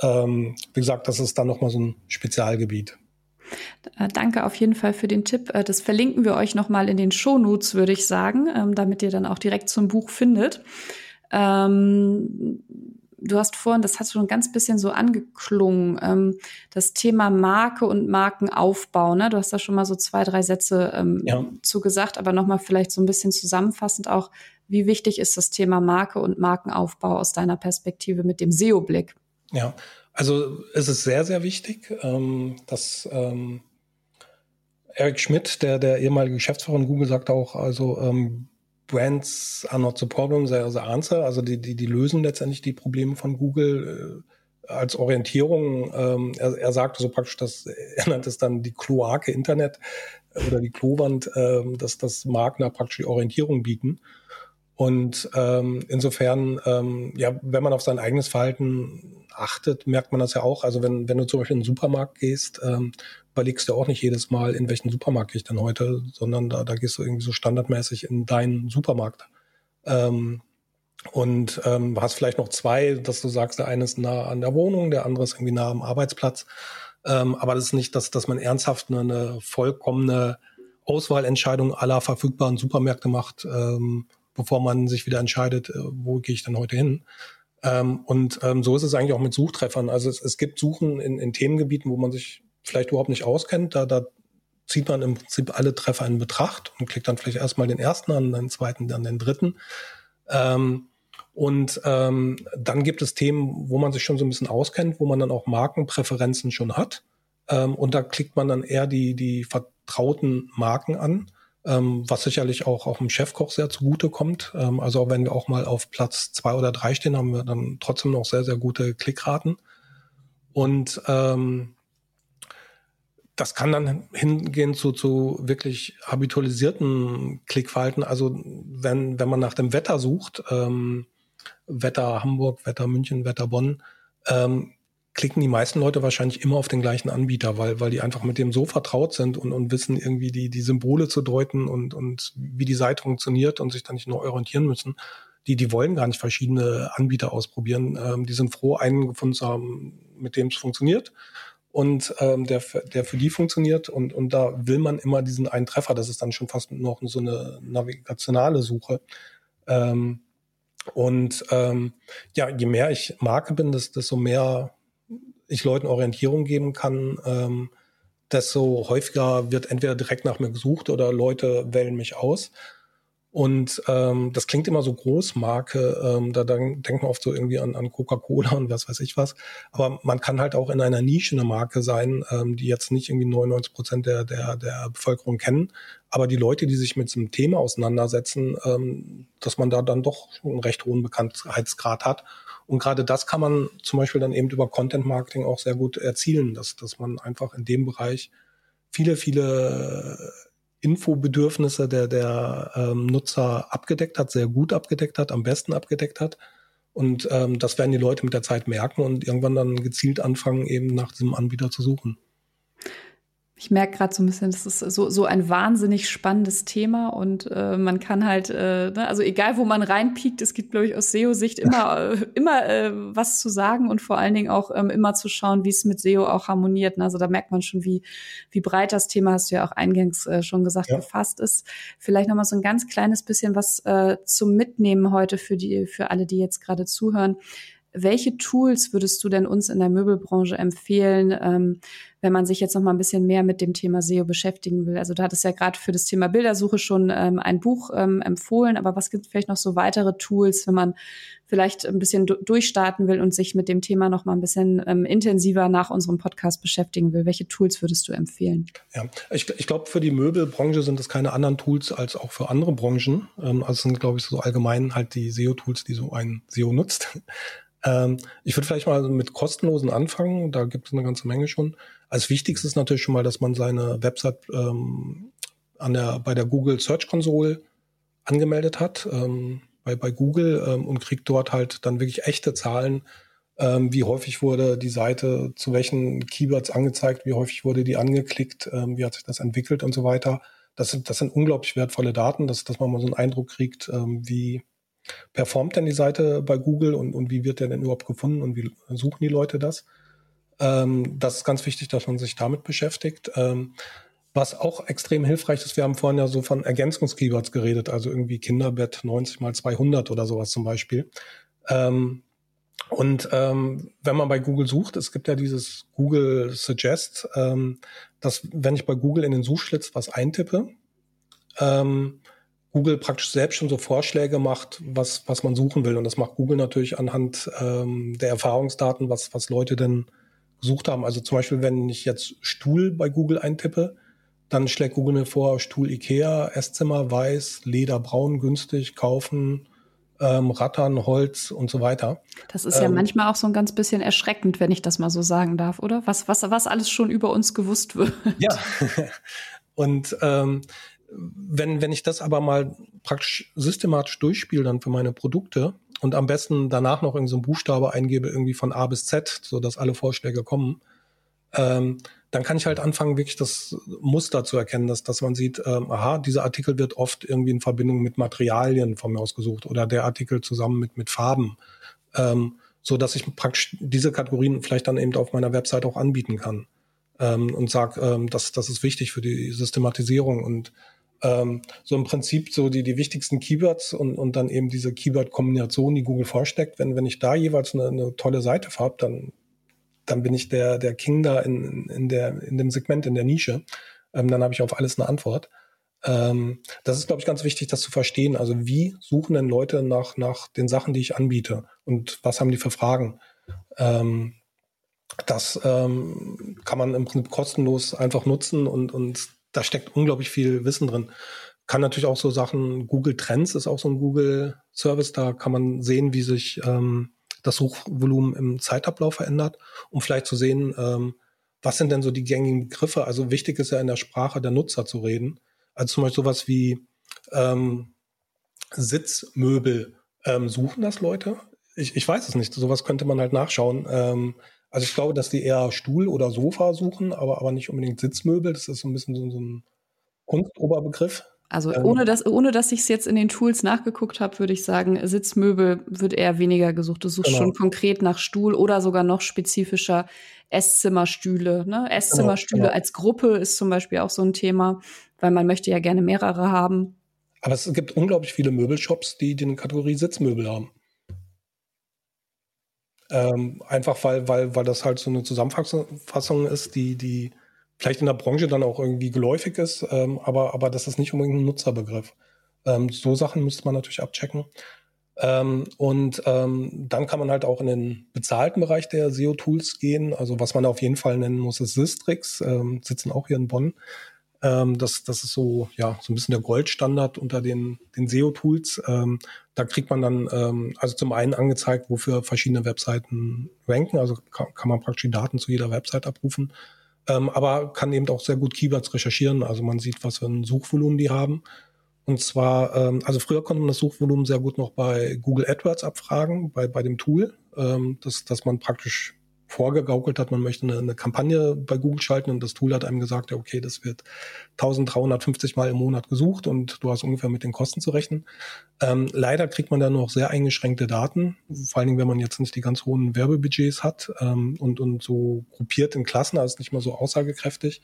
Ähm, wie gesagt, das ist dann nochmal so ein Spezialgebiet. Äh, danke auf jeden Fall für den Tipp. Äh, das verlinken wir euch nochmal in den Shownotes, würde ich sagen, ähm, damit ihr dann auch direkt zum Buch findet. Ähm, du hast vorhin, das hast du schon ein ganz bisschen so angeklungen, ähm, das Thema Marke und Markenaufbau. Ne? Du hast da schon mal so zwei, drei Sätze ähm, ja. zu gesagt, aber nochmal vielleicht so ein bisschen zusammenfassend auch, wie wichtig ist das Thema Marke und Markenaufbau aus deiner Perspektive mit dem SEO-Blick? Ja, also es ist sehr, sehr wichtig, ähm, dass ähm, Eric Schmidt, der, der ehemalige Geschäftsführer von Google, sagt auch, also ähm, Brands are not the problem, they are the answer. Also die, die, die lösen letztendlich die Probleme von Google äh, als Orientierung. Ähm, er, er sagte so praktisch, dass [LAUGHS] er nennt es dann die Kloake Internet oder die Klowand, ähm, dass das Marken da praktisch die Orientierung bieten. Und ähm, insofern, ähm, ja, wenn man auf sein eigenes Verhalten achtet, merkt man das ja auch. Also wenn, wenn du zum Beispiel in den Supermarkt gehst, ähm, überlegst du auch nicht jedes Mal, in welchen Supermarkt gehe ich denn heute, sondern da, da gehst du irgendwie so standardmäßig in deinen Supermarkt. Ähm, und ähm, hast vielleicht noch zwei, dass du sagst, der eine ist nah an der Wohnung, der andere ist irgendwie nah am Arbeitsplatz. Ähm, aber das ist nicht, dass, dass man ernsthaft eine, eine vollkommene Auswahlentscheidung aller verfügbaren Supermärkte macht. Ähm, bevor man sich wieder entscheidet, äh, wo gehe ich denn heute hin. Ähm, und ähm, so ist es eigentlich auch mit Suchtreffern. Also es, es gibt Suchen in, in, Themengebieten, wo man sich vielleicht überhaupt nicht auskennt. Da, da zieht man im Prinzip alle Treffer in Betracht und klickt dann vielleicht erstmal den ersten an, den zweiten, dann den dritten. Ähm, und ähm, dann gibt es Themen, wo man sich schon so ein bisschen auskennt, wo man dann auch Markenpräferenzen schon hat. Ähm, und da klickt man dann eher die, die vertrauten Marken an ähm, was sicherlich auch, auch dem Chefkoch sehr zugute kommt. Ähm, also wenn wir auch mal auf Platz zwei oder drei stehen, haben wir dann trotzdem noch sehr, sehr gute Klickraten. Und ähm, das kann dann hingehen zu, zu wirklich habitualisierten Klickverhalten. Also wenn, wenn man nach dem Wetter sucht, ähm, Wetter Hamburg, Wetter München, Wetter Bonn, ähm, klicken die meisten Leute wahrscheinlich immer auf den gleichen Anbieter, weil, weil die einfach mit dem so vertraut sind und, und wissen irgendwie die, die Symbole zu deuten und, und wie die Seite funktioniert und sich dann nicht nur orientieren müssen. Die, die wollen gar nicht verschiedene Anbieter ausprobieren. Ähm, die sind froh, einen gefunden zu haben, mit dem es funktioniert und ähm, der, der für die funktioniert. Und, und da will man immer diesen einen Treffer. Das ist dann schon fast noch so eine navigationale Suche. Ähm, und ähm, ja, je mehr ich Marke bin, desto mehr ich Leuten Orientierung geben kann, ähm, desto häufiger wird entweder direkt nach mir gesucht oder Leute wählen mich aus. Und ähm, das klingt immer so Großmarke, ähm, da denkt man oft so irgendwie an, an Coca-Cola und was weiß ich was. Aber man kann halt auch in einer Nische eine Marke sein, ähm, die jetzt nicht irgendwie 99 Prozent der, der, der Bevölkerung kennen. Aber die Leute, die sich mit diesem Thema auseinandersetzen, ähm, dass man da dann doch einen recht hohen Bekanntheitsgrad hat und gerade das kann man zum Beispiel dann eben über Content Marketing auch sehr gut erzielen, dass, dass man einfach in dem Bereich viele, viele Infobedürfnisse der, der ähm, Nutzer abgedeckt hat, sehr gut abgedeckt hat, am besten abgedeckt hat. Und ähm, das werden die Leute mit der Zeit merken und irgendwann dann gezielt anfangen, eben nach diesem Anbieter zu suchen. Ich merke gerade so ein bisschen, das ist so, so ein wahnsinnig spannendes Thema und äh, man kann halt, äh, ne, also egal wo man reinpiekt, es gibt, glaube ich, aus SEO-Sicht immer, äh, immer äh, was zu sagen und vor allen Dingen auch ähm, immer zu schauen, wie es mit SEO auch harmoniert. Ne? Also da merkt man schon, wie, wie breit das Thema, hast du ja auch eingangs äh, schon gesagt, ja. gefasst ist. Vielleicht nochmal so ein ganz kleines bisschen was äh, zum Mitnehmen heute für die, für alle, die jetzt gerade zuhören welche Tools würdest du denn uns in der Möbelbranche empfehlen, ähm, wenn man sich jetzt noch mal ein bisschen mehr mit dem Thema SEO beschäftigen will? Also du hattest ja gerade für das Thema Bildersuche schon ähm, ein Buch ähm, empfohlen, aber was gibt es vielleicht noch so weitere Tools, wenn man vielleicht ein bisschen durchstarten will und sich mit dem Thema noch mal ein bisschen ähm, intensiver nach unserem Podcast beschäftigen will? Welche Tools würdest du empfehlen? Ja, ich, ich glaube, für die Möbelbranche sind es keine anderen Tools als auch für andere Branchen. Ähm, also sind, glaube ich, so allgemein halt die SEO-Tools, die so ein SEO nutzt. Ähm, ich würde vielleicht mal mit kostenlosen anfangen. Da gibt es eine ganze Menge schon. Als wichtigstes natürlich schon mal, dass man seine Website ähm, an der, bei der Google Search Console angemeldet hat, ähm, bei, bei Google ähm, und kriegt dort halt dann wirklich echte Zahlen, ähm, wie häufig wurde die Seite zu welchen Keywords angezeigt, wie häufig wurde die angeklickt, ähm, wie hat sich das entwickelt und so weiter. Das sind, das sind unglaublich wertvolle Daten, dass, dass man mal so einen Eindruck kriegt, ähm, wie, performt denn die Seite bei Google und, und wie wird der denn überhaupt gefunden und wie suchen die Leute das? Ähm, das ist ganz wichtig, dass man sich damit beschäftigt. Ähm, was auch extrem hilfreich ist, wir haben vorhin ja so von Ergänzungskeywords geredet, also irgendwie Kinderbett 90 mal 200 oder sowas zum Beispiel. Ähm, und ähm, wenn man bei Google sucht, es gibt ja dieses Google Suggest, ähm, dass wenn ich bei Google in den Suchschlitz was eintippe, ähm, Google praktisch selbst schon so Vorschläge macht, was, was man suchen will. Und das macht Google natürlich anhand ähm, der Erfahrungsdaten, was, was Leute denn gesucht haben. Also zum Beispiel, wenn ich jetzt Stuhl bei Google eintippe, dann schlägt Google mir vor, Stuhl Ikea, Esszimmer, weiß, Leder, braun, günstig, kaufen, ähm, Rattern, Holz und so weiter. Das ist ja ähm, manchmal auch so ein ganz bisschen erschreckend, wenn ich das mal so sagen darf, oder? Was, was, was alles schon über uns gewusst wird. Ja. [LAUGHS] und ähm, wenn, wenn ich das aber mal praktisch systematisch durchspiele dann für meine Produkte und am besten danach noch irgendeinen so Buchstabe eingebe, irgendwie von A bis Z, so dass alle Vorschläge kommen, ähm, dann kann ich halt anfangen, wirklich das Muster zu erkennen, dass, dass man sieht, ähm, aha, dieser Artikel wird oft irgendwie in Verbindung mit Materialien von mir ausgesucht oder der Artikel zusammen mit, mit Farben, ähm, so dass ich praktisch diese Kategorien vielleicht dann eben auf meiner Website auch anbieten kann ähm, und sage, ähm, das, das ist wichtig für die Systematisierung und ähm, so im Prinzip so die, die wichtigsten Keywords und, und dann eben diese Keyword-Kombination, die Google vorsteckt. Wenn, wenn ich da jeweils eine, eine tolle Seite habe, dann, dann bin ich der, der King da in, in, der, in dem Segment, in der Nische. Ähm, dann habe ich auf alles eine Antwort. Ähm, das ist, glaube ich, ganz wichtig, das zu verstehen. Also wie suchen denn Leute nach, nach den Sachen, die ich anbiete und was haben die für Fragen? Ähm, das ähm, kann man im Prinzip kostenlos einfach nutzen und, und da steckt unglaublich viel Wissen drin. Kann natürlich auch so Sachen, Google Trends ist auch so ein Google Service, da kann man sehen, wie sich ähm, das Suchvolumen im Zeitablauf verändert, um vielleicht zu sehen, ähm, was sind denn so die gängigen Begriffe. Also wichtig ist ja in der Sprache der Nutzer zu reden. Also zum Beispiel sowas wie ähm, Sitzmöbel. Ähm, suchen das Leute? Ich, ich weiß es nicht. Sowas könnte man halt nachschauen. Also ich glaube, dass die eher Stuhl oder Sofa suchen, aber, aber nicht unbedingt Sitzmöbel. Das ist so ein bisschen so, so ein Kunstoberbegriff. Also ähm, ohne dass, ohne dass ich es jetzt in den Tools nachgeguckt habe, würde ich sagen, Sitzmöbel wird eher weniger gesucht. Du suchst genau. schon konkret nach Stuhl oder sogar noch spezifischer Esszimmerstühle. Ne? Esszimmerstühle genau, genau. als Gruppe ist zum Beispiel auch so ein Thema, weil man möchte ja gerne mehrere haben. Aber es gibt unglaublich viele Möbelshops, die die Kategorie Sitzmöbel haben. Ähm, einfach weil, weil, weil das halt so eine Zusammenfassung ist, die, die vielleicht in der Branche dann auch irgendwie geläufig ist, ähm, aber, aber das ist nicht unbedingt ein Nutzerbegriff. Ähm, so Sachen müsste man natürlich abchecken. Ähm, und ähm, dann kann man halt auch in den bezahlten Bereich der SEO-Tools gehen. Also was man auf jeden Fall nennen muss, ist Sistrix, ähm, sitzen auch hier in Bonn. Ähm, das, das ist so, ja, so ein bisschen der Goldstandard unter den, den SEO-Tools. Ähm, da kriegt man dann ähm, also zum einen angezeigt, wofür verschiedene Webseiten ranken. Also kann, kann man praktisch die Daten zu jeder Website abrufen. Ähm, aber kann eben auch sehr gut Keywords recherchieren. Also man sieht, was für ein Suchvolumen die haben. Und zwar, ähm, also früher konnte man das Suchvolumen sehr gut noch bei Google AdWords abfragen, bei, bei dem Tool, ähm, dass, dass man praktisch vorgegaukelt hat, man möchte eine, eine, Kampagne bei Google schalten und das Tool hat einem gesagt, ja, okay, das wird 1350 Mal im Monat gesucht und du hast ungefähr mit den Kosten zu rechnen. Ähm, leider kriegt man da noch sehr eingeschränkte Daten, vor allen Dingen, wenn man jetzt nicht die ganz hohen Werbebudgets hat ähm, und, und so gruppiert in Klassen, also nicht mehr so aussagekräftig.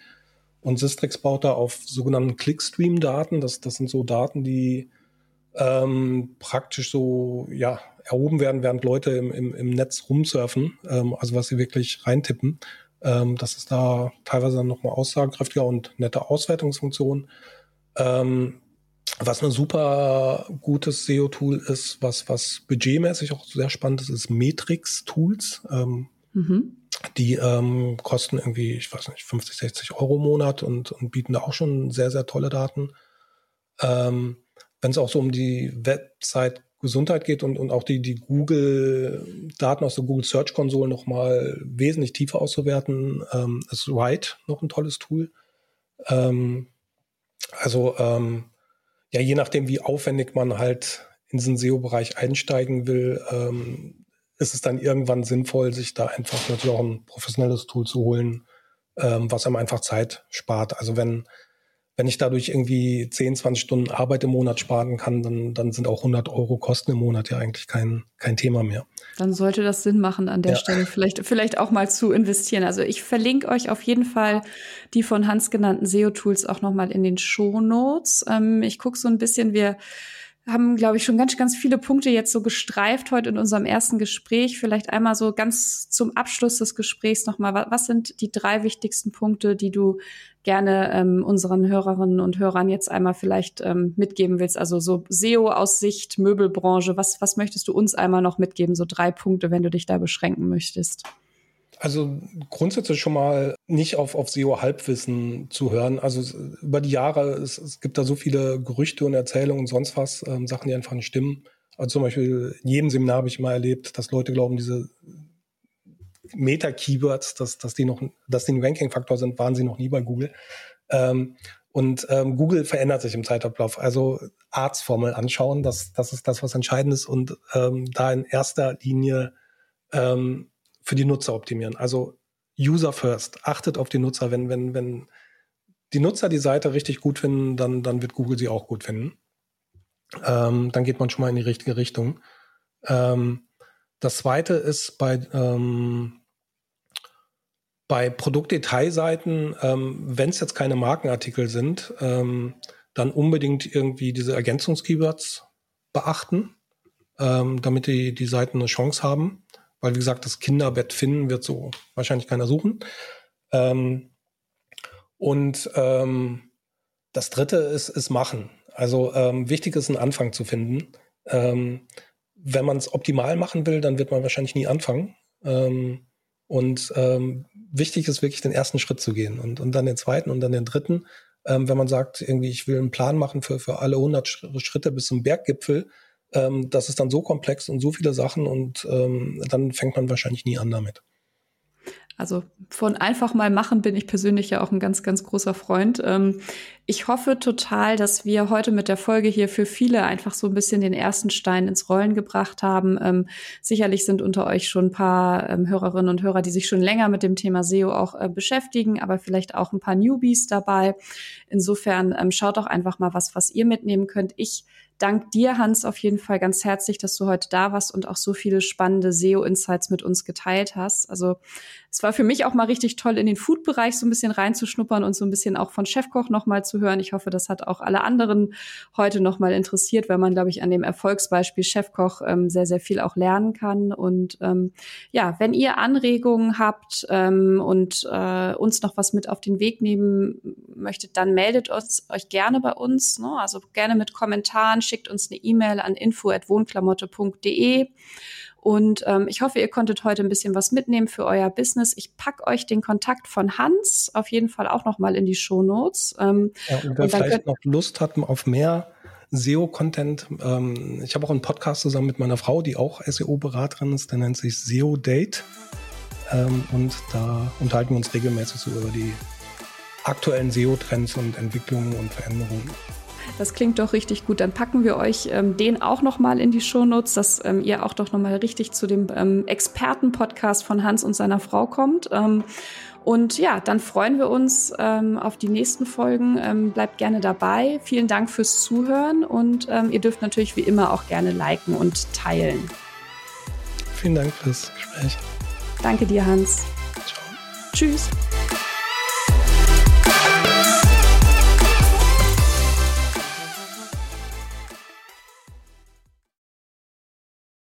Und Sistrix baut da auf sogenannten Clickstream-Daten. Das, das sind so Daten, die ähm, praktisch so ja erhoben werden, während Leute im, im, im Netz rumsurfen, ähm, also was sie wirklich reintippen. Ähm, das ist da teilweise dann nochmal aussagekräftiger und nette Auswertungsfunktion. Ähm, was ein super gutes SEO-Tool ist, was, was budgetmäßig auch sehr spannend ist, ist Matrix-Tools. Ähm, mhm. Die ähm, kosten irgendwie, ich weiß nicht, 50, 60 Euro im Monat und, und bieten da auch schon sehr, sehr tolle Daten. Ähm, Wenn es auch so um die Website Gesundheit geht und, und auch die, die Google-Daten aus der Google Search Console nochmal wesentlich tiefer auszuwerten, ähm, ist Write noch ein tolles Tool. Ähm, also ähm, ja, je nachdem, wie aufwendig man halt in diesen SEO-Bereich einsteigen will, ähm, ist es dann irgendwann sinnvoll, sich da einfach natürlich auch ein professionelles Tool zu holen, ähm, was einem einfach Zeit spart. Also wenn, wenn ich dadurch irgendwie 10, 20 Stunden Arbeit im Monat sparen kann, dann, dann sind auch 100 Euro Kosten im Monat ja eigentlich kein, kein Thema mehr. Dann sollte das Sinn machen, an der ja. Stelle vielleicht, vielleicht auch mal zu investieren. Also ich verlinke euch auf jeden Fall die von Hans genannten SEO-Tools auch nochmal in den Show Notes. Ähm, ich gucke so ein bisschen, wir haben, glaube ich, schon ganz, ganz viele Punkte jetzt so gestreift heute in unserem ersten Gespräch. Vielleicht einmal so ganz zum Abschluss des Gesprächs nochmal. Was sind die drei wichtigsten Punkte, die du gerne ähm, unseren Hörerinnen und Hörern jetzt einmal vielleicht ähm, mitgeben willst? Also so SEO aus Sicht Möbelbranche. Was, was möchtest du uns einmal noch mitgeben? So drei Punkte, wenn du dich da beschränken möchtest. Also grundsätzlich schon mal nicht auf, auf SEO-Halbwissen zu hören. Also über die Jahre, es, es gibt da so viele Gerüchte und Erzählungen und sonst was, ähm, Sachen, die einfach nicht stimmen. Also zum Beispiel in jedem Seminar habe ich immer erlebt, dass Leute glauben, diese Meta-Keywords, dass, dass die noch, dass die ein Ranking-Faktor sind, waren sie noch nie bei Google. Ähm, und ähm, Google verändert sich im Zeitablauf. Also Arztformel anschauen, das, das ist das, was entscheidend ist. Und ähm, da in erster Linie ähm, für die Nutzer optimieren. Also User first. Achtet auf die Nutzer. Wenn, wenn, wenn die Nutzer die Seite richtig gut finden, dann, dann wird Google sie auch gut finden. Ähm, dann geht man schon mal in die richtige Richtung. Ähm, das zweite ist bei, ähm, bei Produktdetailseiten, ähm, wenn es jetzt keine Markenartikel sind, ähm, dann unbedingt irgendwie diese Ergänzungskeywords beachten, ähm, damit die, die Seiten eine Chance haben. Weil, wie gesagt, das Kinderbett finden wird so wahrscheinlich keiner suchen. Ähm, und ähm, das dritte ist, ist machen. Also ähm, wichtig ist, einen Anfang zu finden. Ähm, wenn man es optimal machen will, dann wird man wahrscheinlich nie anfangen. Ähm, und ähm, wichtig ist wirklich den ersten Schritt zu gehen und, und dann den zweiten und dann den dritten. Ähm, wenn man sagt, irgendwie, ich will einen Plan machen für, für alle 100 Schritte bis zum Berggipfel, ähm, das ist dann so komplex und so viele Sachen und ähm, dann fängt man wahrscheinlich nie an damit. Also von einfach mal machen bin ich persönlich ja auch ein ganz, ganz großer Freund. Ähm, ich hoffe total, dass wir heute mit der Folge hier für viele einfach so ein bisschen den ersten Stein ins Rollen gebracht haben. Ähm, sicherlich sind unter euch schon ein paar ähm, Hörerinnen und Hörer, die sich schon länger mit dem Thema SEO auch äh, beschäftigen, aber vielleicht auch ein paar Newbies dabei. Insofern schaut doch einfach mal was, was ihr mitnehmen könnt. Ich dank dir, Hans, auf jeden Fall ganz herzlich, dass du heute da warst und auch so viele spannende SEO-Insights mit uns geteilt hast. Also es war für mich auch mal richtig toll, in den Food-Bereich so ein bisschen reinzuschnuppern und so ein bisschen auch von Chefkoch nochmal zu hören. Ich hoffe, das hat auch alle anderen heute nochmal interessiert, weil man, glaube ich, an dem Erfolgsbeispiel Chefkoch ähm, sehr, sehr viel auch lernen kann. Und ähm, ja, wenn ihr Anregungen habt ähm, und äh, uns noch was mit auf den Weg nehmen möchtet, dann meldet uns, euch gerne bei uns. Ne? Also gerne mit Kommentaren, schickt uns eine E-Mail an info.wohnklamotte.de. Und ähm, ich hoffe, ihr konntet heute ein bisschen was mitnehmen für euer Business. Ich pack euch den Kontakt von Hans auf jeden Fall auch noch mal in die Show Notes. Ähm, ja, und wer und vielleicht noch Lust hat auf mehr SEO-Content, ähm, ich habe auch einen Podcast zusammen mit meiner Frau, die auch SEO-Beraterin ist, der nennt sich SEO Date. Ähm, und da unterhalten wir uns regelmäßig so über die aktuellen SEO-Trends und Entwicklungen und Veränderungen. Das klingt doch richtig gut. Dann packen wir euch ähm, den auch noch mal in die Shownotes, dass ähm, ihr auch doch noch mal richtig zu dem ähm, Experten-Podcast von Hans und seiner Frau kommt. Ähm, und ja, dann freuen wir uns ähm, auf die nächsten Folgen. Ähm, bleibt gerne dabei. Vielen Dank fürs Zuhören und ähm, ihr dürft natürlich wie immer auch gerne liken und teilen. Vielen Dank fürs Gespräch. Danke dir, Hans. Ciao. Tschüss.